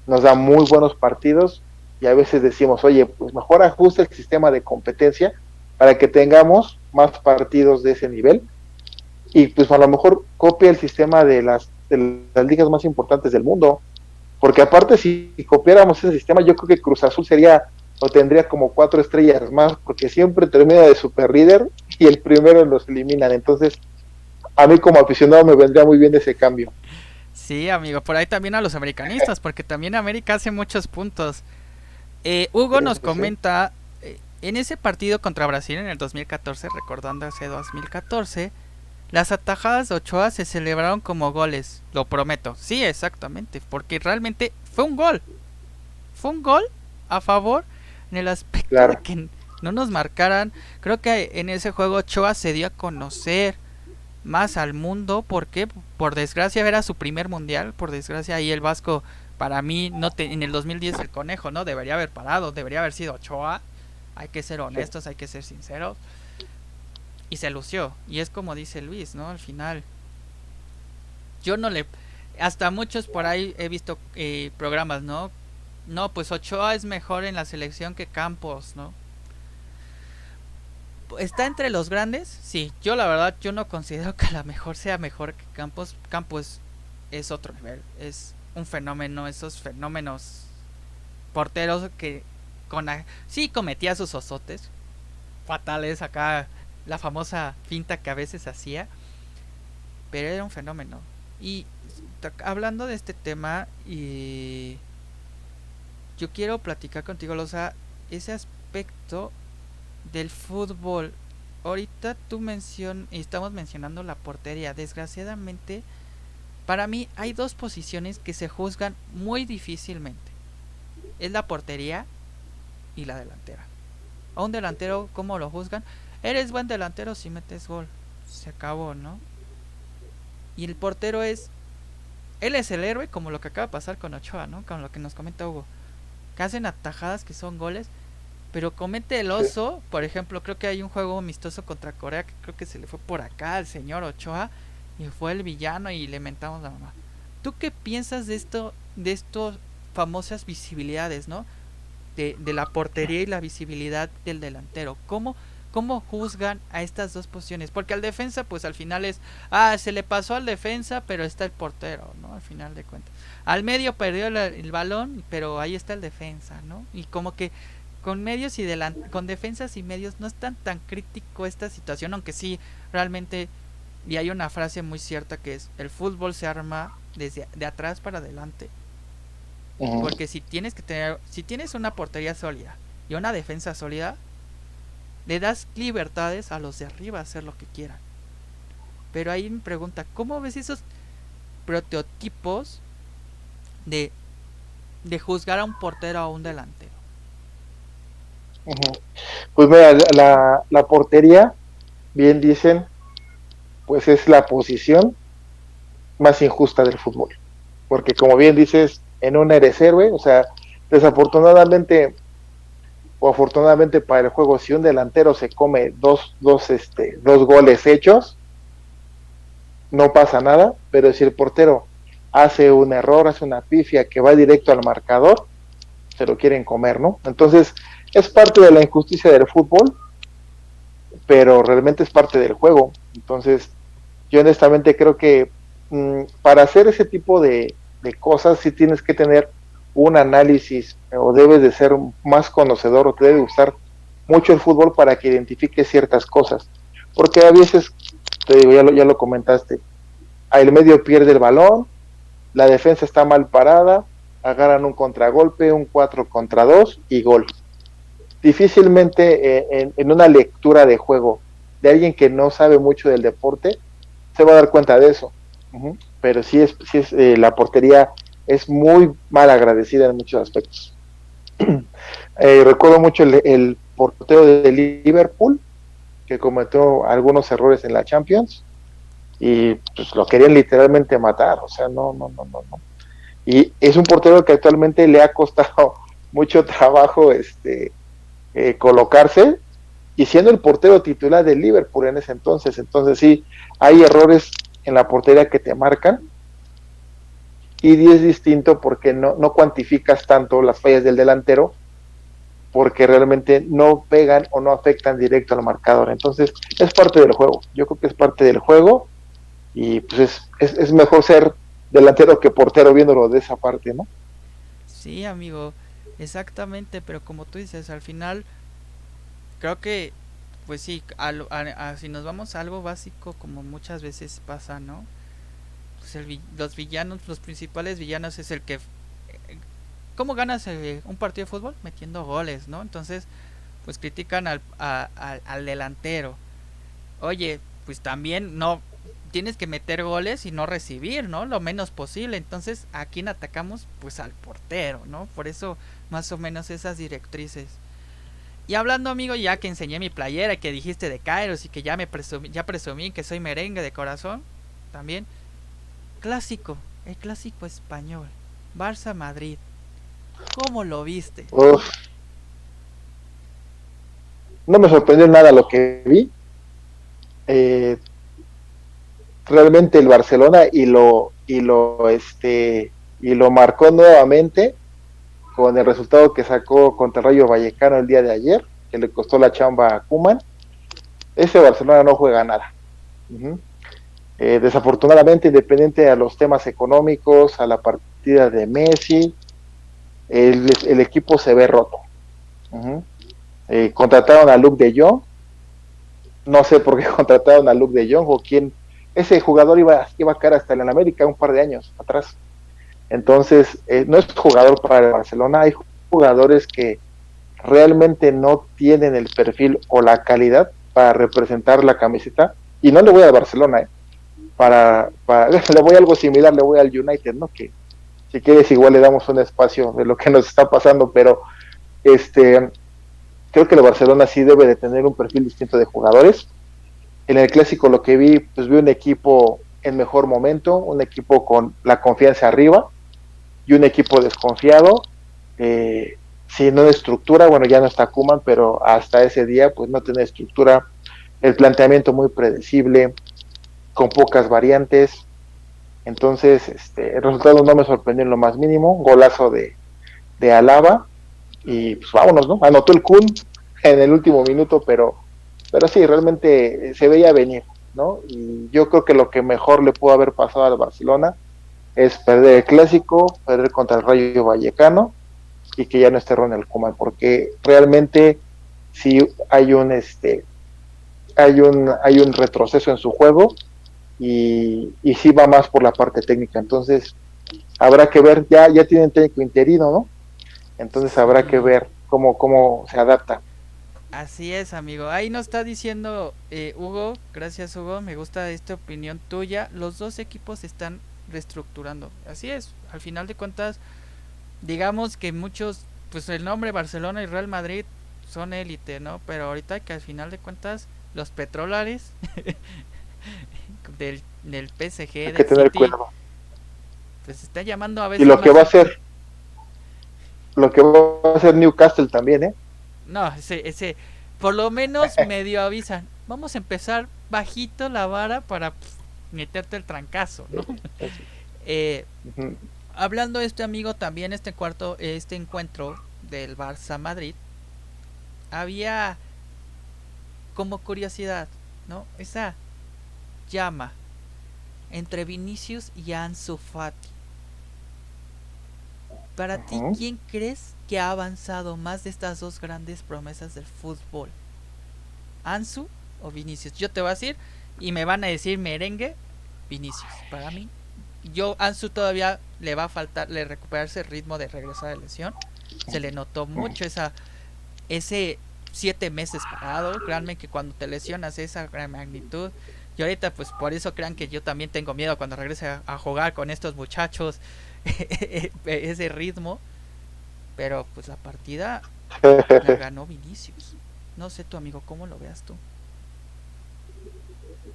[SPEAKER 2] nos da muy buenos partidos y a veces decimos, oye, pues mejor ajuste el sistema de competencia para que tengamos más partidos de ese nivel y pues a lo mejor copia el sistema de las, de las ligas más importantes del mundo. Porque aparte si copiáramos ese sistema, yo creo que Cruz Azul sería o tendría como cuatro estrellas más, porque siempre termina de super líder y el primero los eliminan. Entonces, a mí como aficionado me vendría muy bien ese cambio.
[SPEAKER 1] Sí, amigo, por ahí también a los americanistas, porque también América hace muchos puntos. Eh, Hugo nos comenta en ese partido contra Brasil en el 2014, recordando ese 2014, las atajadas de Ochoa se celebraron como goles, lo prometo. Sí, exactamente, porque realmente fue un gol. Fue un gol a favor en el aspecto de que no nos marcaran. Creo que en ese juego Ochoa se dio a conocer más al mundo porque por desgracia era su primer mundial, por desgracia ahí el Vasco para mí no en el 2010 el conejo no debería haber parado, debería haber sido Ochoa hay que ser honestos, hay que ser sinceros. Y se lució. Y es como dice Luis, ¿no? Al final. Yo no le... Hasta muchos por ahí he visto eh, programas, ¿no? No, pues Ochoa es mejor en la selección que Campos, ¿no? ¿Está entre los grandes? Sí, yo la verdad yo no considero que la mejor sea mejor que Campos. Campos es otro nivel, es un fenómeno, esos fenómenos porteros que sí cometía sus osotes fatales acá la famosa finta que a veces hacía pero era un fenómeno y hablando de este tema y yo quiero platicar contigo Losa ese aspecto del fútbol ahorita tú mencion estamos mencionando la portería desgraciadamente para mí hay dos posiciones que se juzgan muy difícilmente es la portería y la delantera. A un delantero, ¿cómo lo juzgan? Eres buen delantero si metes gol. Se acabó, ¿no? Y el portero es. Él es el héroe, como lo que acaba de pasar con Ochoa, ¿no? Con lo que nos comenta Hugo. Que hacen atajadas que son goles. Pero comete el oso. Por ejemplo, creo que hay un juego amistoso contra Corea. Que creo que se le fue por acá al señor Ochoa. Y fue el villano y le mentamos la mamá. ¿Tú qué piensas de esto? De estos famosas visibilidades, ¿no? De, de la portería y la visibilidad del delantero. ¿Cómo, ¿Cómo juzgan a estas dos posiciones? Porque al defensa, pues al final es, ah, se le pasó al defensa, pero está el portero, ¿no? Al final de cuentas. Al medio perdió el, balón, pero ahí está el defensa, ¿no? Y como que con medios y con defensas y medios no es tan tan crítico esta situación, aunque sí realmente y hay una frase muy cierta que es el fútbol se arma desde de atrás para adelante. Porque si tienes que tener si tienes una portería sólida y una defensa sólida, le das libertades a los de arriba a hacer lo que quieran. Pero ahí me pregunta, ¿cómo ves esos prototipos de, de juzgar a un portero o a un delantero?
[SPEAKER 2] Pues mira, la, la portería, bien dicen, pues es la posición más injusta del fútbol. Porque como bien dices, en un eres héroe, o sea, desafortunadamente o afortunadamente para el juego, si un delantero se come dos, dos, este, dos goles hechos, no pasa nada, pero si el portero hace un error, hace una pifia que va directo al marcador, se lo quieren comer, ¿no? Entonces, es parte de la injusticia del fútbol, pero realmente es parte del juego. Entonces, yo honestamente creo que mm, para hacer ese tipo de, de cosas sí tienes que tener un análisis o debes de ser más conocedor o te debe gustar mucho el fútbol para que identifiques ciertas cosas. Porque a veces, te digo, ya lo, ya lo comentaste, el medio pierde el balón, la defensa está mal parada, agarran un contragolpe, un 4 contra 2 y gol. Difícilmente eh, en, una lectura de juego de alguien que no sabe mucho del deporte se va a dar cuenta de eso. Pero sí es, sí es eh, la portería es muy mal agradecida en muchos aspectos. Eh, recuerdo mucho el, portero de Liverpool, que cometió algunos errores en la Champions y pues lo querían literalmente matar, o sea, no, no, no, no, no. Y es un portero que actualmente le ha costado mucho trabajo este eh, colocarse y siendo el portero titular de Liverpool en ese entonces, entonces sí, hay errores en la portería que te marcan y es distinto porque no, no cuantificas tanto las fallas del delantero porque realmente no pegan o no afectan directo al marcador. Entonces, es parte del juego. Yo creo que es parte del juego y pues es, es, mejor ser delantero que portero viéndolo de esa parte, ¿no?
[SPEAKER 1] Sí, amigo, exactamente, pero como tú dices, al final creo que, pues sí, si nos vamos a algo básico, como muchas veces pasa, ¿no? Pues, los villanos, los principales villanos es el que... ¿Cómo ganas eh, un partido de fútbol? Metiendo goles, ¿no? Entonces, pues critican al, al delantero. Oye, pues también no tienes que meter goles y no recibir, ¿no? Lo menos posible. Entonces, ¿a quién atacamos? Pues al portero, ¿no? Por eso, más o menos esas directrices. Y hablando, amigo, ya que enseñé mi playera, que dijiste de Kairos y que ya me presumí, ya presumí que soy merengue de corazón, también. Clásico, el clásico español. Barça Madrid. ¿Cómo lo viste?
[SPEAKER 2] No me sorprendió nada lo que vi. Eh, realmente el Barcelona y lo y lo este y lo marcó nuevamente con el resultado que sacó contra Rayo Vallecano el día de ayer, que le costó la chamba a Kuman. Ese Barcelona no juega nada. Eh, desafortunadamente, independiente a los temas económicos, a la partida de Messi, el, equipo se ve roto. Eh, contrataron a Luke de Jong, no sé por qué contrataron a Luke de Jong o quién. Ese jugador iba, iba a caer hasta en América un par de años atrás. Entonces, eh, no es jugador para el Barcelona, hay jugadores que realmente no tienen el perfil o la calidad para representar la camiseta. Y no le voy a Barcelona, ¿eh? Para, le voy a algo similar, le voy al United, ¿no? Que si quieres igual le damos un espacio de lo que nos está pasando, pero este creo que el Barcelona sí debe de tener un perfil distinto de jugadores. En el clásico lo que vi, pues vi un equipo en mejor momento, un equipo con la confianza arriba y un equipo desconfiado. Eh, si no de estructura, bueno, ya no está Kuman, pero hasta ese día, pues no tiene estructura, el planteamiento muy predecible, con pocas variantes. Entonces, este, el resultado no me sorprendió en lo más mínimo. Golazo de, de Alaba y pues vámonos, ¿no? Anotó el Kun en el último minuto, pero, pero sí, realmente se veía venir, ¿no? Y yo creo que lo que mejor le pudo haber pasado al Barcelona es perder el clásico, perder contra el Rayo Vallecano y que ya no esté Ronald Koeman, porque realmente si hay un este hay un hay un retroceso en su juego y, y sí va más por la parte técnica, entonces habrá que ver, ya ya tienen técnico interino, ¿no? Entonces habrá que ver cómo cómo se adapta.
[SPEAKER 1] Así es, amigo. Ahí nos está diciendo eh, Hugo, gracias Hugo, me gusta esta opinión tuya. Los dos equipos están reestructurando. Así es, al final de cuentas, digamos que muchos, pues el nombre Barcelona y Real Madrid son élite, ¿no? Pero ahorita que al final de cuentas los petrolares del, del PSG,
[SPEAKER 2] Hay que tener cuidado.
[SPEAKER 1] pues está llamando a veces.
[SPEAKER 2] Y lo que va a hacer, lo que va a hacer Newcastle también, ¿eh?
[SPEAKER 1] No, ese, ese, por lo menos medio avisan. Vamos a empezar bajito la vara para meterte el trancazo, ¿no? eh, Hablando de este amigo, también este cuarto, este encuentro del Barça Madrid, había como curiosidad, ¿no? Esa llama entre Vinicius y Ansu Fati. Para ti, ¿quién crees que ha avanzado más de estas dos grandes promesas del fútbol? ¿Ansu o Vinicius? Yo te voy a decir, y me van a decir merengue, Vinicius. Para mí, yo Ansu todavía le va a faltar le recuperarse el ritmo de regresar de lesión. Se le notó mucho esa ese siete meses parado. Créanme que cuando te lesionas esa gran magnitud. Y ahorita pues por eso crean que yo también tengo miedo cuando regrese a, a jugar con estos muchachos ese ritmo. Pero pues la partida la ganó Vinicius. No sé tu amigo, ¿cómo lo veas tú?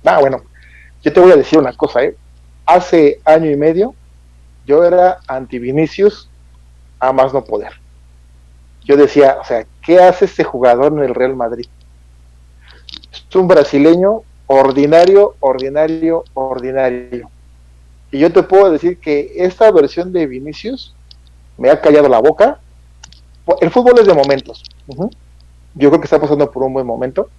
[SPEAKER 2] Ah, bueno, yo te voy a decir una cosa, ¿eh? Hace año y medio yo era anti Vinicius a más no poder. Yo decía, o sea, ¿qué hace este jugador en el Real Madrid? Es un brasileño ordinario, ordinario, ordinario. Y yo te puedo decir que esta versión de Vinicius me ha callado la boca. El fútbol es de momentos. Yo creo que está pasando por un buen momento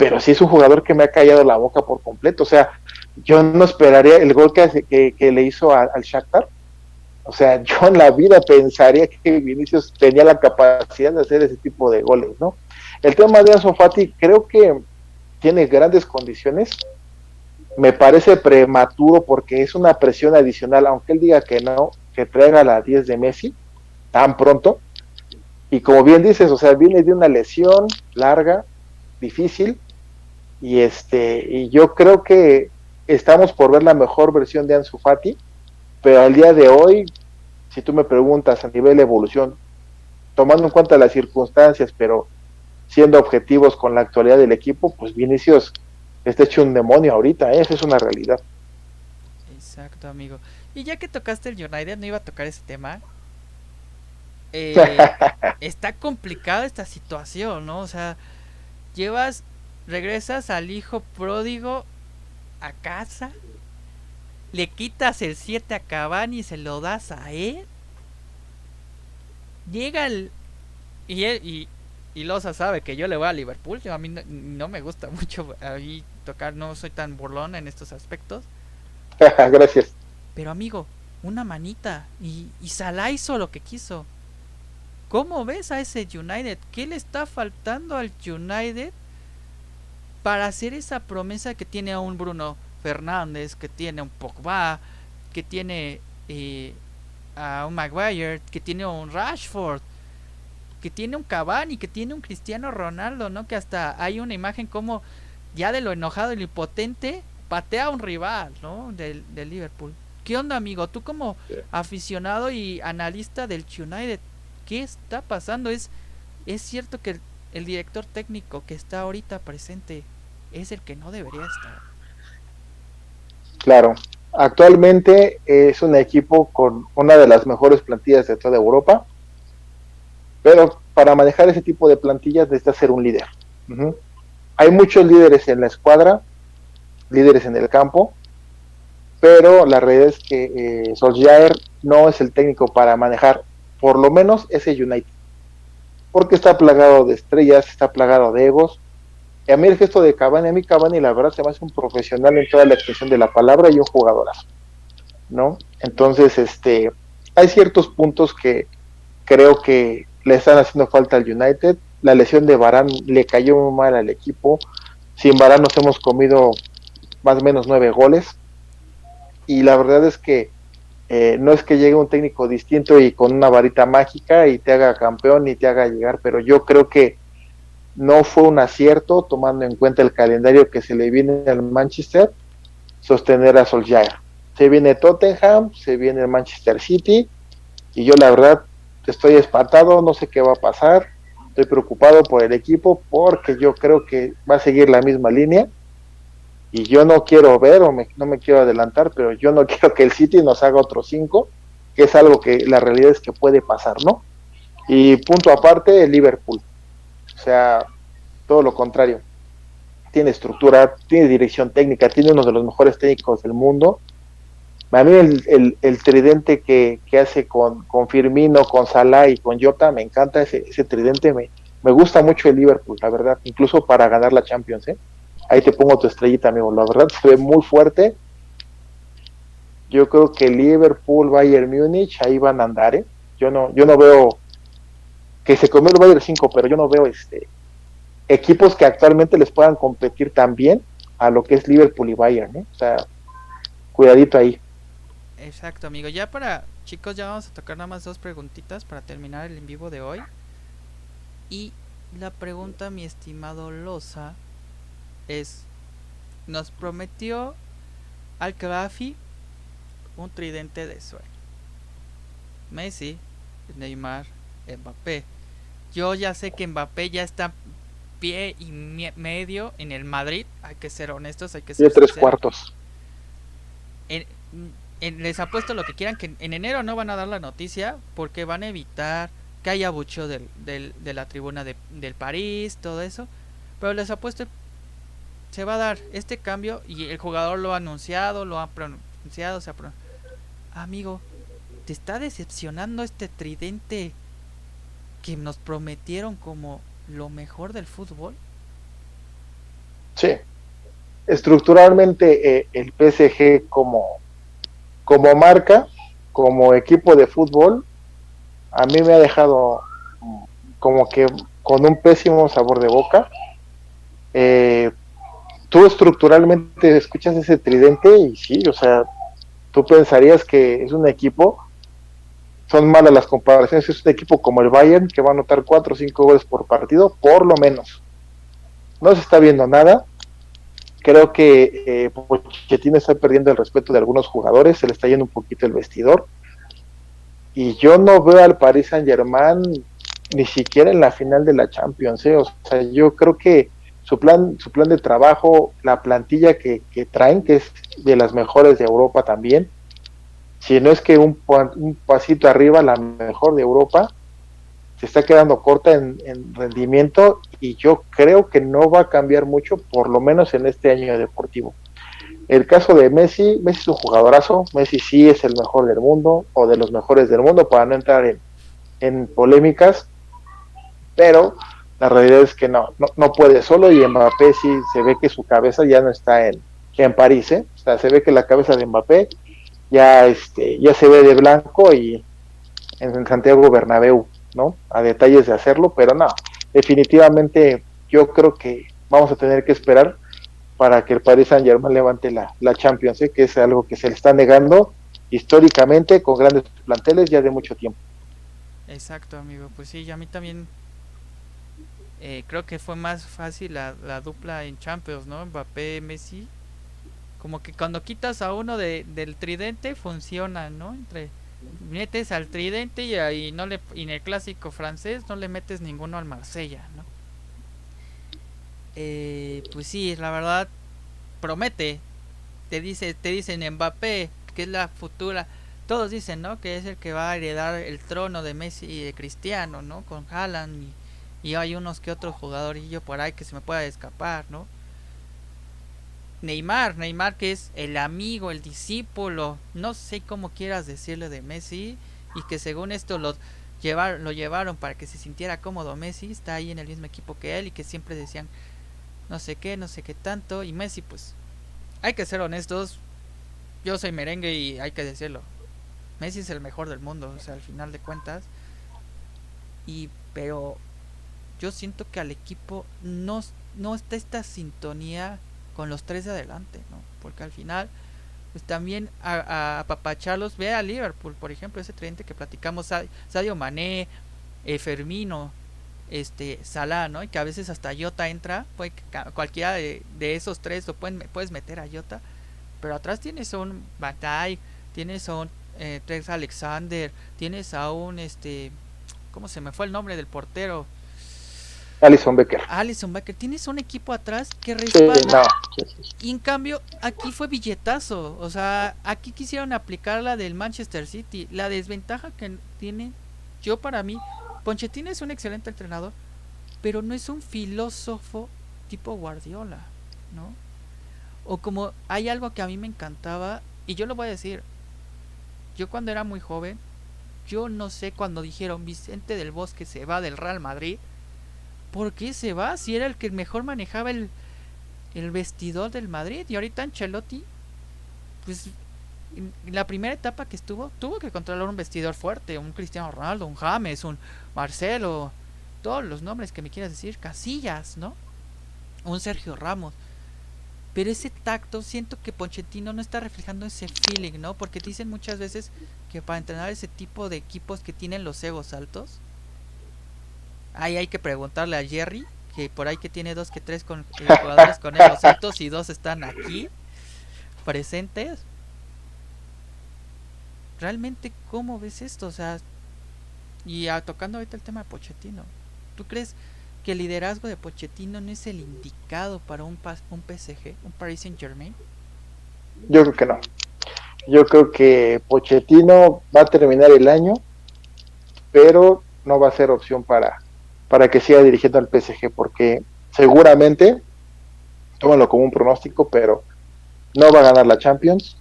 [SPEAKER 2] pero sí es un jugador que me ha callado la boca por completo. O sea, yo no esperaría el gol que, que, le hizo al Shakhtar. O sea, yo en la vida pensaría que Vinicius tenía la capacidad de hacer ese tipo de goles, ¿no? El tema de Ansu Fati creo que tiene grandes condiciones. Me parece prematuro porque es una presión adicional, aunque él diga que no, que traiga la 10 de Messi tan pronto. Y como bien dices, o sea, viene de una lesión larga, difícil, y este y yo creo que estamos por ver la mejor versión de Ansu Fati, pero al día de hoy, si tú me preguntas a nivel de evolución, tomando en cuenta las circunstancias, pero siendo objetivos con la actualidad del equipo, pues Vinicius está hecho un demonio ahorita, ¿eh? esa es una realidad.
[SPEAKER 1] Exacto, amigo. Y ya que tocaste el United, no iba a tocar ese tema. Eh, está complicada esta situación, ¿no? O sea, llevas regresas al hijo pródigo a casa, le quitas el 7 a Cavani y se lo das a él. Llega el... Y, él, y, y Loza sabe que yo le voy a Liverpool. a mí no, me gusta mucho ahí tocar, no soy tan burlón en estos aspectos.
[SPEAKER 2] Gracias.
[SPEAKER 1] Pero amigo, una manita. Y, y Salah hizo lo que quiso. ¿Cómo ves a ese United? ¿Qué le está faltando al United para hacer esa promesa que tiene a un Bruno Fernández, que tiene un Pogba, que tiene eh, a un Maguire, que tiene un Rashford, que tiene un Cavani, que tiene un Cristiano Ronaldo, ¿no? Que hasta hay una imagen como ya de lo enojado y lo impotente patea a un rival, ¿no? Del, del Liverpool. ¿Qué onda, amigo? Tú como aficionado y analista del United, ¿qué está pasando? Es, es cierto que el director técnico que está ahorita presente es el que no debería estar.
[SPEAKER 2] Claro, actualmente es un equipo con una de las mejores plantillas de toda Europa, pero para manejar ese tipo de plantillas necesita ser un líder. Hay muchos líderes en la escuadra, líderes en el campo, pero la realidad es que eh, Solskjaer no es el técnico para manejar por lo menos ese United. Porque está plagado de estrellas, está plagado de egos. Y a mí el gesto de Cavani, a mí Cavani la verdad se me hace un profesional en toda la extensión de la palabra y un jugadorazo. ¿No? Entonces, este, hay ciertos puntos que creo que le están haciendo falta al United. La lesión de Barán le cayó muy mal al equipo. Sin Barán nos hemos comido más o menos nueve goles. Y la verdad es que eh, no es que llegue un técnico distinto y con una varita mágica y te haga campeón y te haga llegar, pero yo creo que no fue un acierto, tomando en cuenta el calendario que se le viene al Manchester, sostener a Solskjaer. Se viene Tottenham, se viene Manchester City, y yo la verdad estoy espantado, no sé qué va a pasar, estoy preocupado por el equipo porque yo creo que va a seguir la misma línea y yo no quiero ver o no me quiero adelantar, pero yo no quiero que el City nos haga otros cinco, que es algo que la realidad es que puede pasar, ¿no? Y punto aparte, el Liverpool. O sea, todo lo contrario. Tiene estructura, tiene dirección técnica, tiene uno de los mejores técnicos del mundo. A mí el, el, tridente que, que hace con, con, Firmino, con Salah y con Jota, me encanta ese, ese tridente. Me, me gusta mucho el Liverpool, la verdad, incluso para ganar la Champions. ¿eh? Ahí te pongo tu estrellita, amigo. La verdad se ve muy fuerte. Yo creo que Liverpool, Bayern Múnich, ahí van a andar, ¿eh? Yo no, yo no veo que se comió el Bayern 5, pero yo no veo este equipos que actualmente les puedan competir tan bien a lo que es Liverpool y Bayern, ¿eh? O sea, cuidadito ahí.
[SPEAKER 1] Exacto, amigo. Ya para, chicos, ya vamos a tocar nada más dos preguntitas para terminar el en vivo de hoy. Y la pregunta, mi estimado Loza, es, nos prometió al un tridente de sueño. Messi, Neymar, Mbappé. Yo ya sé que Mbappé ya está pie y medio en el Madrid, hay que ser honestos, hay que ser...
[SPEAKER 2] tres cuartos.
[SPEAKER 1] Les apuesto lo que quieran, que en enero no van a dar la noticia porque van a evitar que haya bucho del, de la tribuna de, del París, todo eso. Pero les apuesto se va a dar este cambio y el jugador lo ha anunciado, lo ha pronunciado, se ha Amigo, ¿te está decepcionando este tridente que nos prometieron como lo mejor del fútbol?
[SPEAKER 2] Sí. Estructuralmente eh, el PSG como, como marca, como equipo de fútbol, a mí me ha dejado como que con un pésimo sabor de boca. Eh, tú estructuralmente escuchas ese tridente y sí, o sea, tú pensarías que es un equipo, son malas las comparaciones, es un equipo como el Bayern que va a anotar 4 o 5 goles por partido, por lo menos. No se está viendo nada. Creo que eh, Pochettino está perdiendo el respeto de algunos jugadores, se le está yendo un poquito el vestidor. Y yo no veo al Paris Saint Germain ni siquiera en la final de la Champions. ¿eh? O sea, yo creo que su plan, su plan de trabajo, la plantilla que, traen, que es de las mejores de Europa también, si no es que un, un pasito arriba, la mejor de Europa, se está quedando corta en, rendimiento y yo creo que no va a cambiar mucho, por lo menos en este año deportivo. El caso de Messi, Messi es un jugadorazo, Messi sí es el mejor del mundo o de los mejores del mundo para no entrar en, polémicas, pero la realidad es que no, no, puede solo y Mbappé sí se ve que su cabeza ya no está en, en París, ¿eh? o sea, se ve que la cabeza de Mbappé ya, este, ya se ve de blanco y en Santiago Bernabéu, ¿no? A detalles de hacerlo, pero no, definitivamente yo creo que vamos a tener que esperar para que el Paris Saint Germain levante la, la Champions, ¿eh? que es algo que se le está negando históricamente con grandes planteles ya de mucho tiempo.
[SPEAKER 1] Exacto, amigo. Pues sí, a mí también eh, creo que fue más fácil la, la, dupla en Champions, ¿no? Mbappé, Messi. Como que cuando quitas a uno de, del tridente funciona, ¿no? Entre metes al tridente y ahí no le y en el clásico francés no le metes ninguno al Marsella, ¿no? Eh, pues sí, la verdad promete. Te dice, te dicen Mbappé, que es la futura. Todos dicen, ¿no? Que es el que va a heredar el trono de Messi y de Cristiano, ¿no? Con Haaland y y hay unos que otros jugadorillo por ahí que se me pueda escapar, ¿no? Neymar, Neymar que es el amigo, el discípulo, no sé cómo quieras decirle de Messi y que según esto los llevar, lo llevaron para que se sintiera cómodo Messi, está ahí en el mismo equipo que él y que siempre decían no sé qué, no sé qué tanto. Y Messi, pues, hay que ser honestos. Yo soy merengue y hay que decirlo. Messi es el mejor del mundo, o sea, al final de cuentas. Y, pero yo siento que al equipo no, no está esta sintonía con los tres de adelante, ¿no? Porque al final, pues también a, a papacharlos, ve a Liverpool, por ejemplo, ese tridente que platicamos, Sadio Mané, eh, Fermino, este Salah, ¿no? Y que a veces hasta Jota entra, puede cualquiera de, esos tres lo pueden, puedes meter a Jota, pero atrás tienes a un Batay, tienes a un eh, Alexander, tienes a un este ¿cómo se me fue el nombre del portero?
[SPEAKER 2] Alison Becker.
[SPEAKER 1] Alison Becker, tienes un equipo atrás que respalda. Y en cambio, aquí fue billetazo. O sea, aquí quisieron aplicar la del Manchester City. La desventaja que tiene, yo para mí, Pochettino es un excelente entrenador, pero no es un filósofo tipo Guardiola, ¿no? O como hay algo que a mí me encantaba, y yo lo voy a decir, yo cuando era muy joven, yo no sé cuando dijeron Vicente del Bosque se va del Real Madrid, ¿por qué se va? Si era el que mejor manejaba el, el vestidor del Madrid, y ahorita Ancelotti, pues en la primera etapa que estuvo, tuvo que controlar un vestidor fuerte, un Cristiano Ronaldo, un James, un Marcelo, todos los nombres que me quieras decir, Casillas, ¿no? Un Sergio Ramos. Pero ese tacto, siento que Pochettino no está reflejando ese feeling, ¿no? Porque dicen muchas veces que para entrenar ese tipo de equipos que tienen los egos altos, ahí hay que preguntarle a Jerry, que por ahí que tiene dos que tres con, eh, jugadores con altos y dos están aquí presentes realmente cómo ves esto, o sea, y tocando ahorita el tema de Pochettino, ¿tú crees que el liderazgo de Pochettino no es el indicado para un, un PSG, un Paris Saint Germain?
[SPEAKER 2] Yo creo que no. Yo creo que Pochettino va a terminar el año, pero no va a ser opción para, para que siga dirigiendo al PSG, porque seguramente, tómalo como un pronóstico, pero no va a ganar la Champions,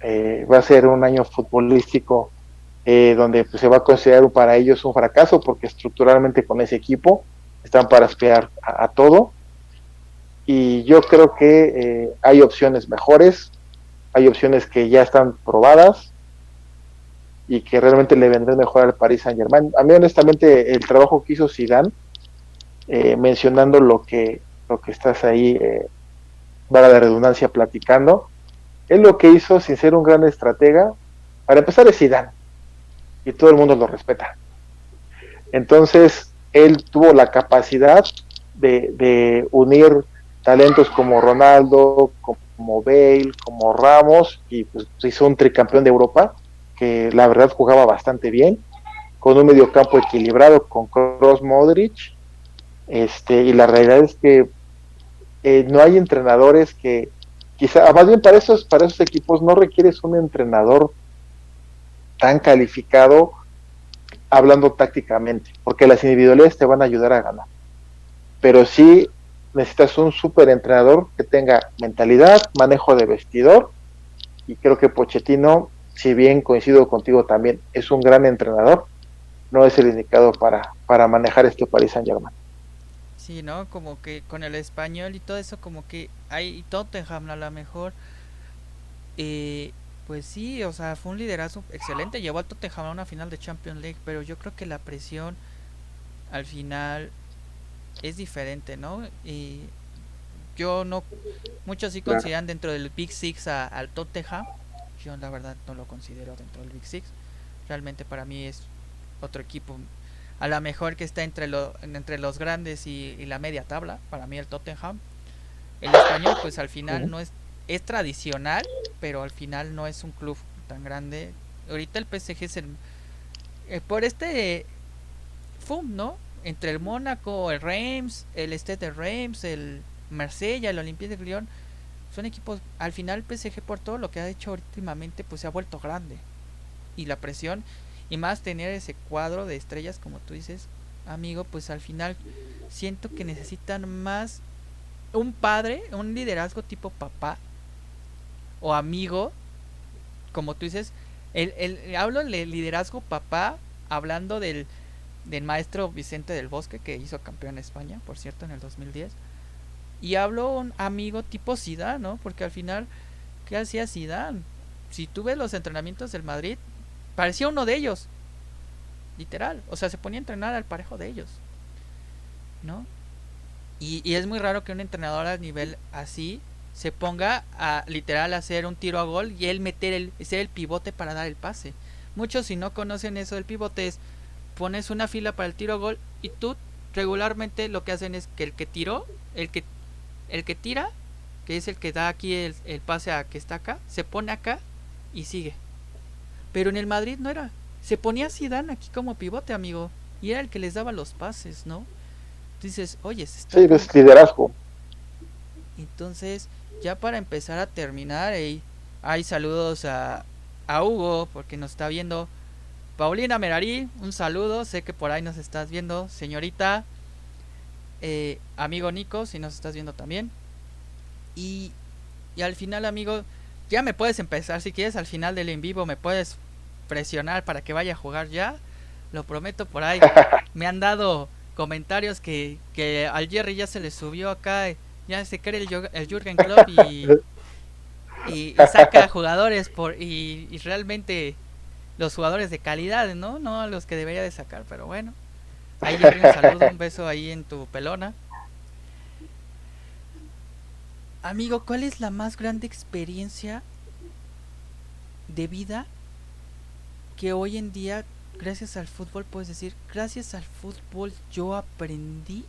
[SPEAKER 2] eh, va a ser un año futbolístico eh, donde pues, se va a considerar para ellos un fracaso porque estructuralmente con ese equipo están para espiar a, todo. Y yo creo que eh, hay opciones mejores, hay opciones que ya están probadas y que realmente le vendrán mejor al Paris Saint Germain. A mí honestamente el trabajo que hizo Zidane, mencionando lo que lo que estás ahí, eh, para la redundancia, platicando, él lo que hizo, sin ser un gran estratega, para empezar es Zidane, y todo el mundo lo respeta. Entonces, él tuvo la capacidad de, unir talentos como Ronaldo, como Bale, como Ramos, y pues hizo un tricampeón de Europa, que la verdad jugaba bastante bien, con un mediocampo equilibrado con Cross Modric, este, y la realidad es que eh, no hay entrenadores que quizá, más bien para esos, para esos equipos no requieres un entrenador tan calificado hablando tácticamente, porque las individualidades te van a ayudar a ganar. Pero sí necesitas un super entrenador que tenga mentalidad, manejo de vestidor, y creo que Pochettino, si bien coincido contigo también, es un gran entrenador, no es el indicado para, para manejar este Paris Saint Germain.
[SPEAKER 1] Sí, ¿no? Como que con el español y todo eso, como que hay Tottenham a lo mejor. Eh, pues sí, o sea, fue un liderazgo excelente. Llevó al Tottenham a una final de Champions League, pero yo creo que la presión al final es diferente, ¿no? Y yo no. Muchos sí consideran dentro del Big Six al Tottenham. Yo la verdad no lo considero dentro del Big Six. Realmente para mí es otro equipo a lo mejor que está entre, lo, entre los grandes y, la media tabla, para mí el Tottenham. El español pues al final no es, es tradicional, pero al final no es un club tan grande. Ahorita el PSG es el... Eh, por este... FUM, ¿no? Entre el Mónaco, el Reims, el Stade de Reims, el Marsella, el Olympique de Lyon, son equipos, al final PSG por todo lo que ha hecho últimamente, pues se ha vuelto grande. Y la presión y más tener ese cuadro de estrellas, como tú dices, amigo, pues al final siento que necesitan más un padre, un liderazgo tipo papá o amigo, como tú dices, el, el, hablo de liderazgo papá, hablando del, del maestro Vicente del Bosque, que hizo campeón España, por cierto, en el 2010. Y habló un amigo tipo Zidane, ¿no? Porque al final, ¿qué hacía Zidane? Si tú ves los entrenamientos del Madrid, parecía uno de ellos. Literal. O sea, se ponía a entrenar al parejo de ellos. ¿No? Y, y es muy raro que un entrenador a nivel así se ponga a literal hacer un tiro a gol y él meter el, ser el pivote para dar el pase. Muchos si no conocen eso del pivote es pones una fila para el tiro a gol y tú regularmente lo que hacen es que el que tiró, el que el que tira, que es el que da aquí el, el pase a que está acá, se pone acá y sigue. Pero en el Madrid no era. Se ponía Zidane aquí como pivote, amigo. Y era el que les daba los pases, ¿no? Dices, oye, se está
[SPEAKER 2] Sí, es liderazgo.
[SPEAKER 1] Entonces, ya para empezar a terminar, hey, hay saludos a, a Hugo, porque nos está viendo. Paulina Merari, un saludo, sé que por ahí nos estás viendo, señorita. Eh, amigo Nico, si nos estás viendo también. Y, y al final, amigo, ya me puedes empezar, si quieres, al final del en vivo me puedes presionar para que vaya a jugar ya. Lo prometo por ahí. Me han dado comentarios que, que al Jerry ya se le subió acá. Ya se cree el, el Jürgen Klopp y, y, y saca jugadores por y, y realmente los jugadores de calidad, ¿no? No los que debería de sacar, pero bueno. Ahí un saludo, un beso ahí en tu pelona. Amigo, ¿cuál es la más grande experiencia de vida que hoy en día, gracias al fútbol, puedes decir, gracias al fútbol yo aprendí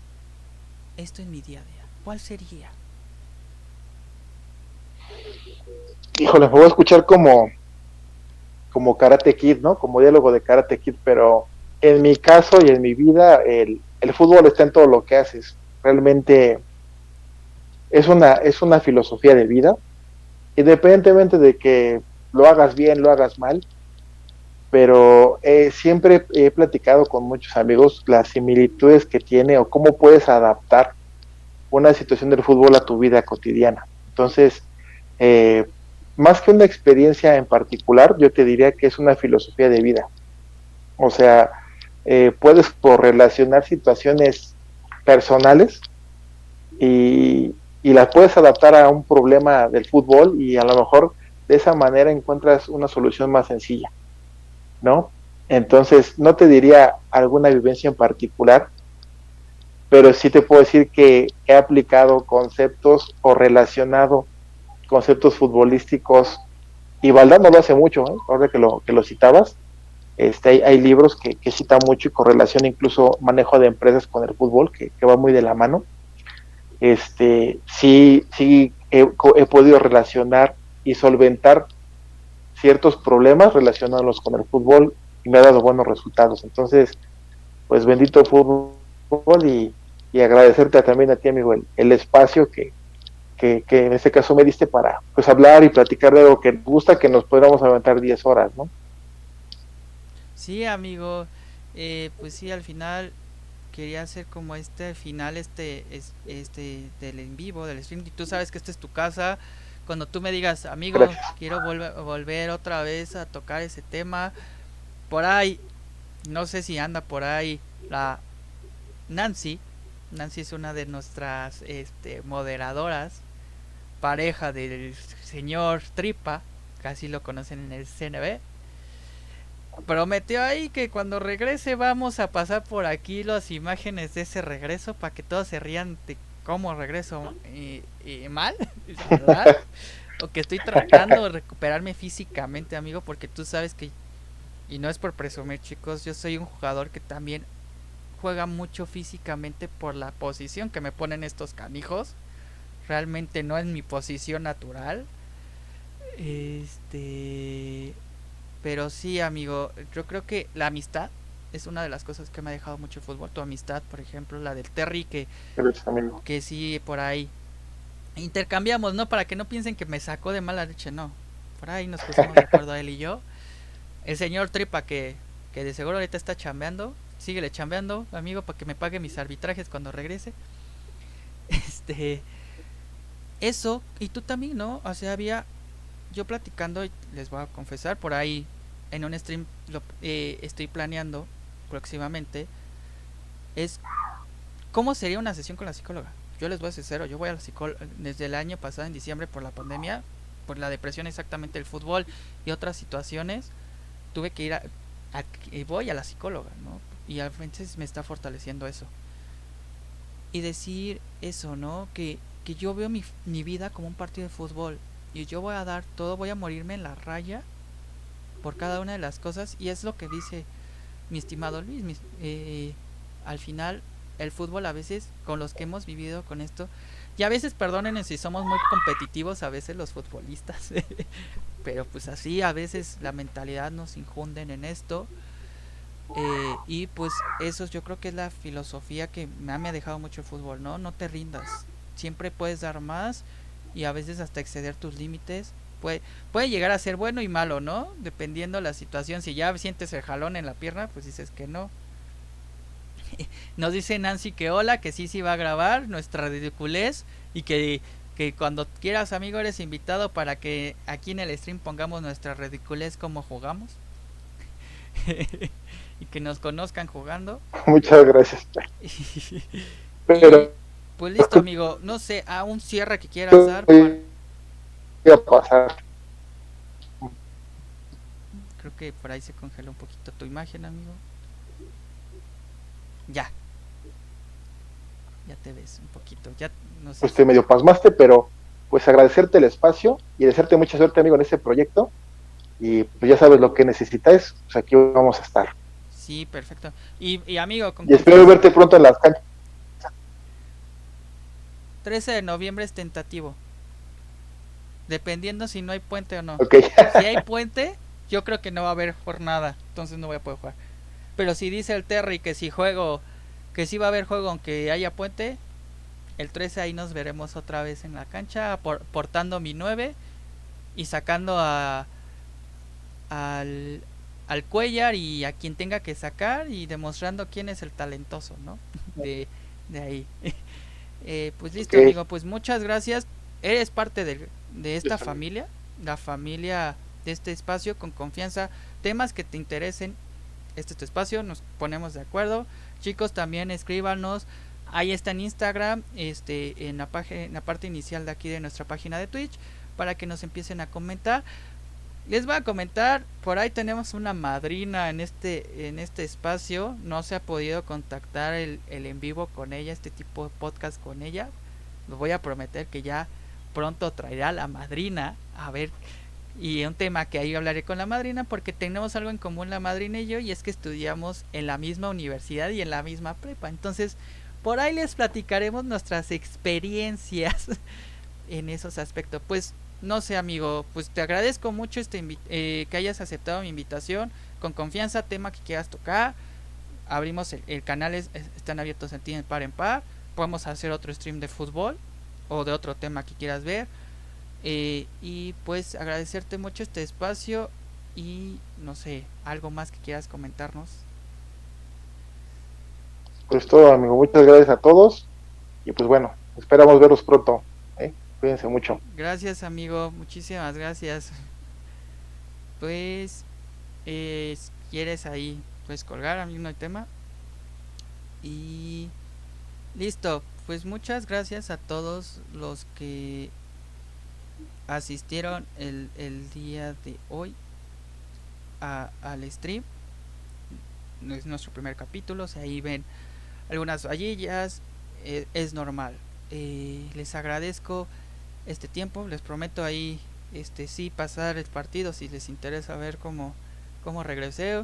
[SPEAKER 1] esto en mi día a día? ¿Cuál sería?
[SPEAKER 2] Híjole, me voy a escuchar como, como Karate Kid, ¿no? Como diálogo de Karate Kid, pero en mi caso y en mi vida, el, fútbol está en todo lo que haces. Realmente es una, es una filosofía de vida, independientemente de que lo hagas bien, lo hagas mal, pero eh, siempre he platicado con muchos amigos las similitudes que tiene o cómo puedes adaptar una situación del fútbol a tu vida cotidiana. Entonces, eh, más que una experiencia en particular, yo te diría que es una filosofía de vida. O sea, eh, puedes correlacionar situaciones personales y, las puedes adaptar a un problema del fútbol y a lo mejor de esa manera encuentras una solución más sencilla, ¿no? Entonces, no te diría alguna vivencia en particular, pero sí te puedo decir que he aplicado conceptos o relacionado conceptos futbolísticos y Valdán no lo hace mucho, ¿eh? ahora que lo, que lo citabas, este, hay, libros que, que citan mucho y correlación incluso manejo de empresas con el fútbol, que, va muy de la mano. Este, sí, sí he, podido relacionar y solventar ciertos problemas relacionados con el fútbol y me ha dado buenos resultados. Entonces, pues bendito fútbol y, agradecerte también a ti, amigo, el, espacio que, que, en este caso me diste para pues hablar y platicar de algo que gusta, que nos podamos aventar 10 horas, ¿no?
[SPEAKER 1] Sí, amigo, eh, pues sí, al final quería hacer como este final, este, es- este del en vivo, del stream, y tú sabes que esta es tu casa. Cuando tú me digas, amigo,
[SPEAKER 2] Gracias.
[SPEAKER 1] quiero volver, volver otra vez a tocar ese tema, por ahí, no sé si anda por ahí la Nancy. Nancy es una de nuestras este, moderadoras, pareja del señor Tripa, casi lo conocen en el CNB. Prometió ahí que cuando regrese vamos a pasar por aquí las imágenes de ese regreso para que todos se rían de cómo regreso y, mal, ¿verdad? o que estoy tratando de recuperarme físicamente, amigo, porque tú sabes que, y no es por presumir, chicos, yo soy un jugador que también juega mucho físicamente por la posición que me ponen estos canijos. Realmente no es mi posición natural. Este. Pero sí, amigo, yo creo que la amistad es una de las cosas que me ha dejado mucho el fútbol. Tu amistad, por ejemplo, la del Terry, que, que sí, por ahí intercambiamos, ¿no? Para que no piensen que me sacó de mala leche, no. Por ahí nos pusimos de acuerdo él y yo. El señor Tripa, que, que de seguro ahorita está chambeando, síguele chambeando, amigo, para que me pague mis arbitrajes cuando regrese. Este. Eso, y tú también, ¿no? O sea, había. Yo platicando, les voy a confesar, por ahí en un stream lo, eh, estoy planeando próximamente es cómo sería una sesión con la psicóloga. Yo les voy a ser sincero, yo voy a la psicóloga desde el año pasado en diciembre por la pandemia, por la depresión exactamente el fútbol y otras situaciones, tuve que ir a, voy a la psicóloga, ¿no? Y a veces me está fortaleciendo eso. Y decir eso, ¿no? Que, que yo veo mi, mi vida como un partido de fútbol y yo voy a dar todo, voy a morirme en la raya por cada una de las cosas y es lo que dice mi estimado Luis. Eh, al final el fútbol a veces con los que hemos vivido con esto y a veces perdonen si somos muy competitivos a veces los futbolistas pero pues así a veces la mentalidad nos injunden en esto eh, y pues eso yo creo que es la filosofía que me ha, me ha dejado mucho el fútbol no no te rindas siempre puedes dar más y a veces hasta exceder tus límites puede, puede llegar a ser bueno y malo, ¿no? Dependiendo la situación. Si ya sientes el jalón en la pierna, pues dices que no. Nos dice Nancy que hola, que sí, sí va a grabar nuestra ridiculez y que, que cuando quieras, amigo, eres invitado para que aquí en el stream pongamos nuestra ridiculez como jugamos. y que nos conozcan jugando.
[SPEAKER 2] Muchas gracias.
[SPEAKER 1] Pero pues listo, amigo. No sé, a un cierre que quieras dar.
[SPEAKER 2] Voy a pasar.
[SPEAKER 1] Creo que por ahí se congela un poquito tu imagen, amigo. Ya. Ya te ves un poquito. Ya no sé.
[SPEAKER 2] Pues te medio pasmaste, pero pues agradecerte el espacio y desearte mucha suerte, amigo, en este proyecto. Y pues ya sabes lo que necesitáis, pues aquí vamos a estar.
[SPEAKER 1] Sí, perfecto. Y, y amigo,
[SPEAKER 2] y espero verte pronto en las canchas
[SPEAKER 1] 13 de noviembre es tentativo. Dependiendo si no hay puente o no. si hay puente, yo creo que no va a haber jornada. Entonces no voy a poder jugar. Pero si dice el Terry que si juego, que si va a haber juego aunque haya puente, el 13 ahí nos veremos otra vez en la cancha, portando mi 9 y sacando a al, al Cuellar y a quien tenga que sacar y demostrando quién es el talentoso, ¿no? De, de ahí. Eh, pues listo, amigo, pues muchas gracias. Eres parte de, de esta familia, la familia de este espacio, con confianza. Temas que te interesen, este es tu espacio, nos ponemos de acuerdo. Chicos, también escríbanos. Ahí está en Instagram, este, en la, en la parte inicial de aquí de nuestra página de Twitch, para que nos empiecen a comentar. Les voy a comentar, por ahí tenemos una madrina en este, en este espacio. No se ha podido contactar el, el en vivo con ella, este tipo de podcast con ella. Les voy a prometer que ya pronto traerá la madrina. A ver, y un tema que ahí hablaré con la madrina porque tenemos algo en común la madrina y yo y es que estudiamos en la misma universidad y en la misma prepa. Entonces, por ahí les platicaremos nuestras experiencias en esos aspectos. Pues no sé, amigo, pues te agradezco mucho este eh, que hayas aceptado mi invitación. Con confianza, tema que quieras tocar. Abrimos el, canal, es, están abiertos en ti en par en par. Podemos hacer otro stream de fútbol o de otro tema que quieras ver. Eh, y pues agradecerte mucho este espacio y no sé, algo más que quieras comentarnos.
[SPEAKER 2] Pues todo, amigo. Muchas gracias a todos. Y pues bueno, esperamos veros pronto. Cuídense mucho.
[SPEAKER 1] Gracias, amigo. Muchísimas gracias. Pues, eh, quieres ahí, pues colgar, a mí no hay tema. Y listo. Pues muchas gracias a todos los que asistieron el, el día de hoy a, al stream. Es nuestro primer capítulo. O ahí ven algunas vallillas. Eh, es normal. Eh, les agradezco este tiempo. Les prometo ahí este sí pasar el partido si les interesa ver cómo, cómo regresé.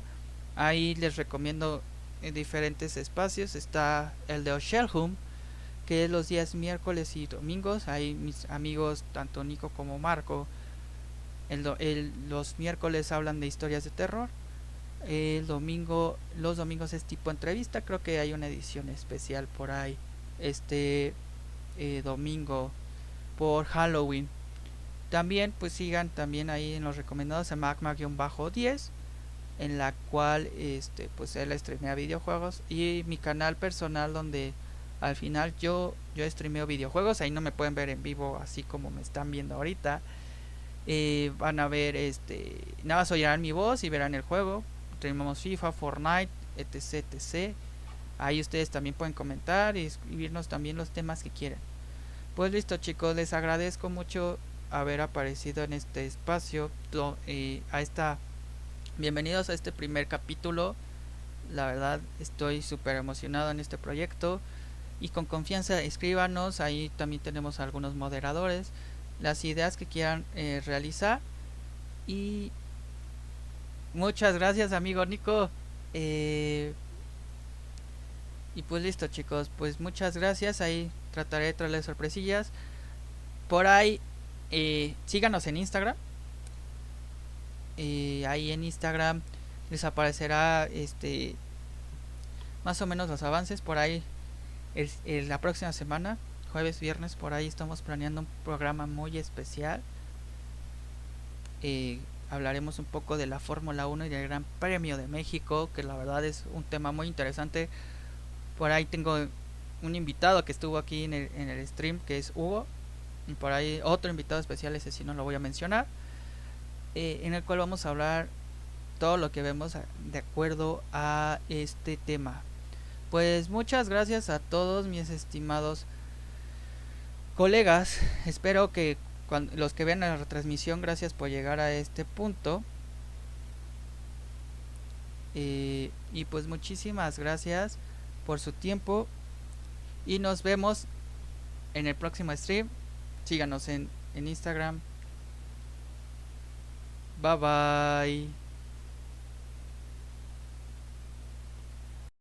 [SPEAKER 1] Ahí les recomiendo en diferentes espacios. Está el de Oshelhum, que es los días miércoles y domingos. Ahí mis amigos, tanto Nico como Marco, el, los miércoles hablan de historias de terror. El domingo, los domingos es tipo entrevista. Creo que hay una edición especial por ahí. Este eh, domingo por Halloween. También pues sigan también ahí en los recomendados a Magma-10 en la cual este pues él streamea videojuegos y mi canal personal donde al final yo yo streameo videojuegos, ahí no me pueden ver en vivo así como me están viendo ahorita. Eh, van a ver, este, nada más oirán mi voz y verán el juego. Tenemos FIFA, Fortnite, etc, etc. Ahí ustedes también pueden comentar y escribirnos también los temas que quieran. Pues listo chicos, les agradezco mucho haber aparecido en este espacio. Eh, a esta, bienvenidos a este primer capítulo. La verdad estoy súper emocionado en este proyecto. Y con confianza escríbanos, ahí también tenemos algunos moderadores. Las ideas que quieran eh, realizar. Y muchas gracias amigo Nico. Eh, y pues listo chicos, pues muchas gracias. Ahí trataré de traerles sorpresillas. Por ahí, eh, síganos en Instagram. Eh, ahí en Instagram les aparecerá este más o menos los avances. Por ahí, el, la próxima semana, jueves, viernes, por ahí estamos planeando un programa muy especial. Eh, hablaremos un poco de la Fórmula 1 y del Gran Premio de México, que la verdad es un tema muy interesante por ahí tengo un invitado que estuvo aquí en el, stream, que es Hugo. Y por ahí otro invitado especial, ese sí no lo voy a mencionar. Eh, en el cual vamos a hablar todo lo que vemos de acuerdo a este tema. Pues muchas gracias a todos mis estimados colegas. Espero que los que vean la retransmisión, gracias por llegar a este punto. Eh, y pues muchísimas gracias por su tiempo y nos vemos en el próximo stream. Síganos en, en Instagram. Bye bye.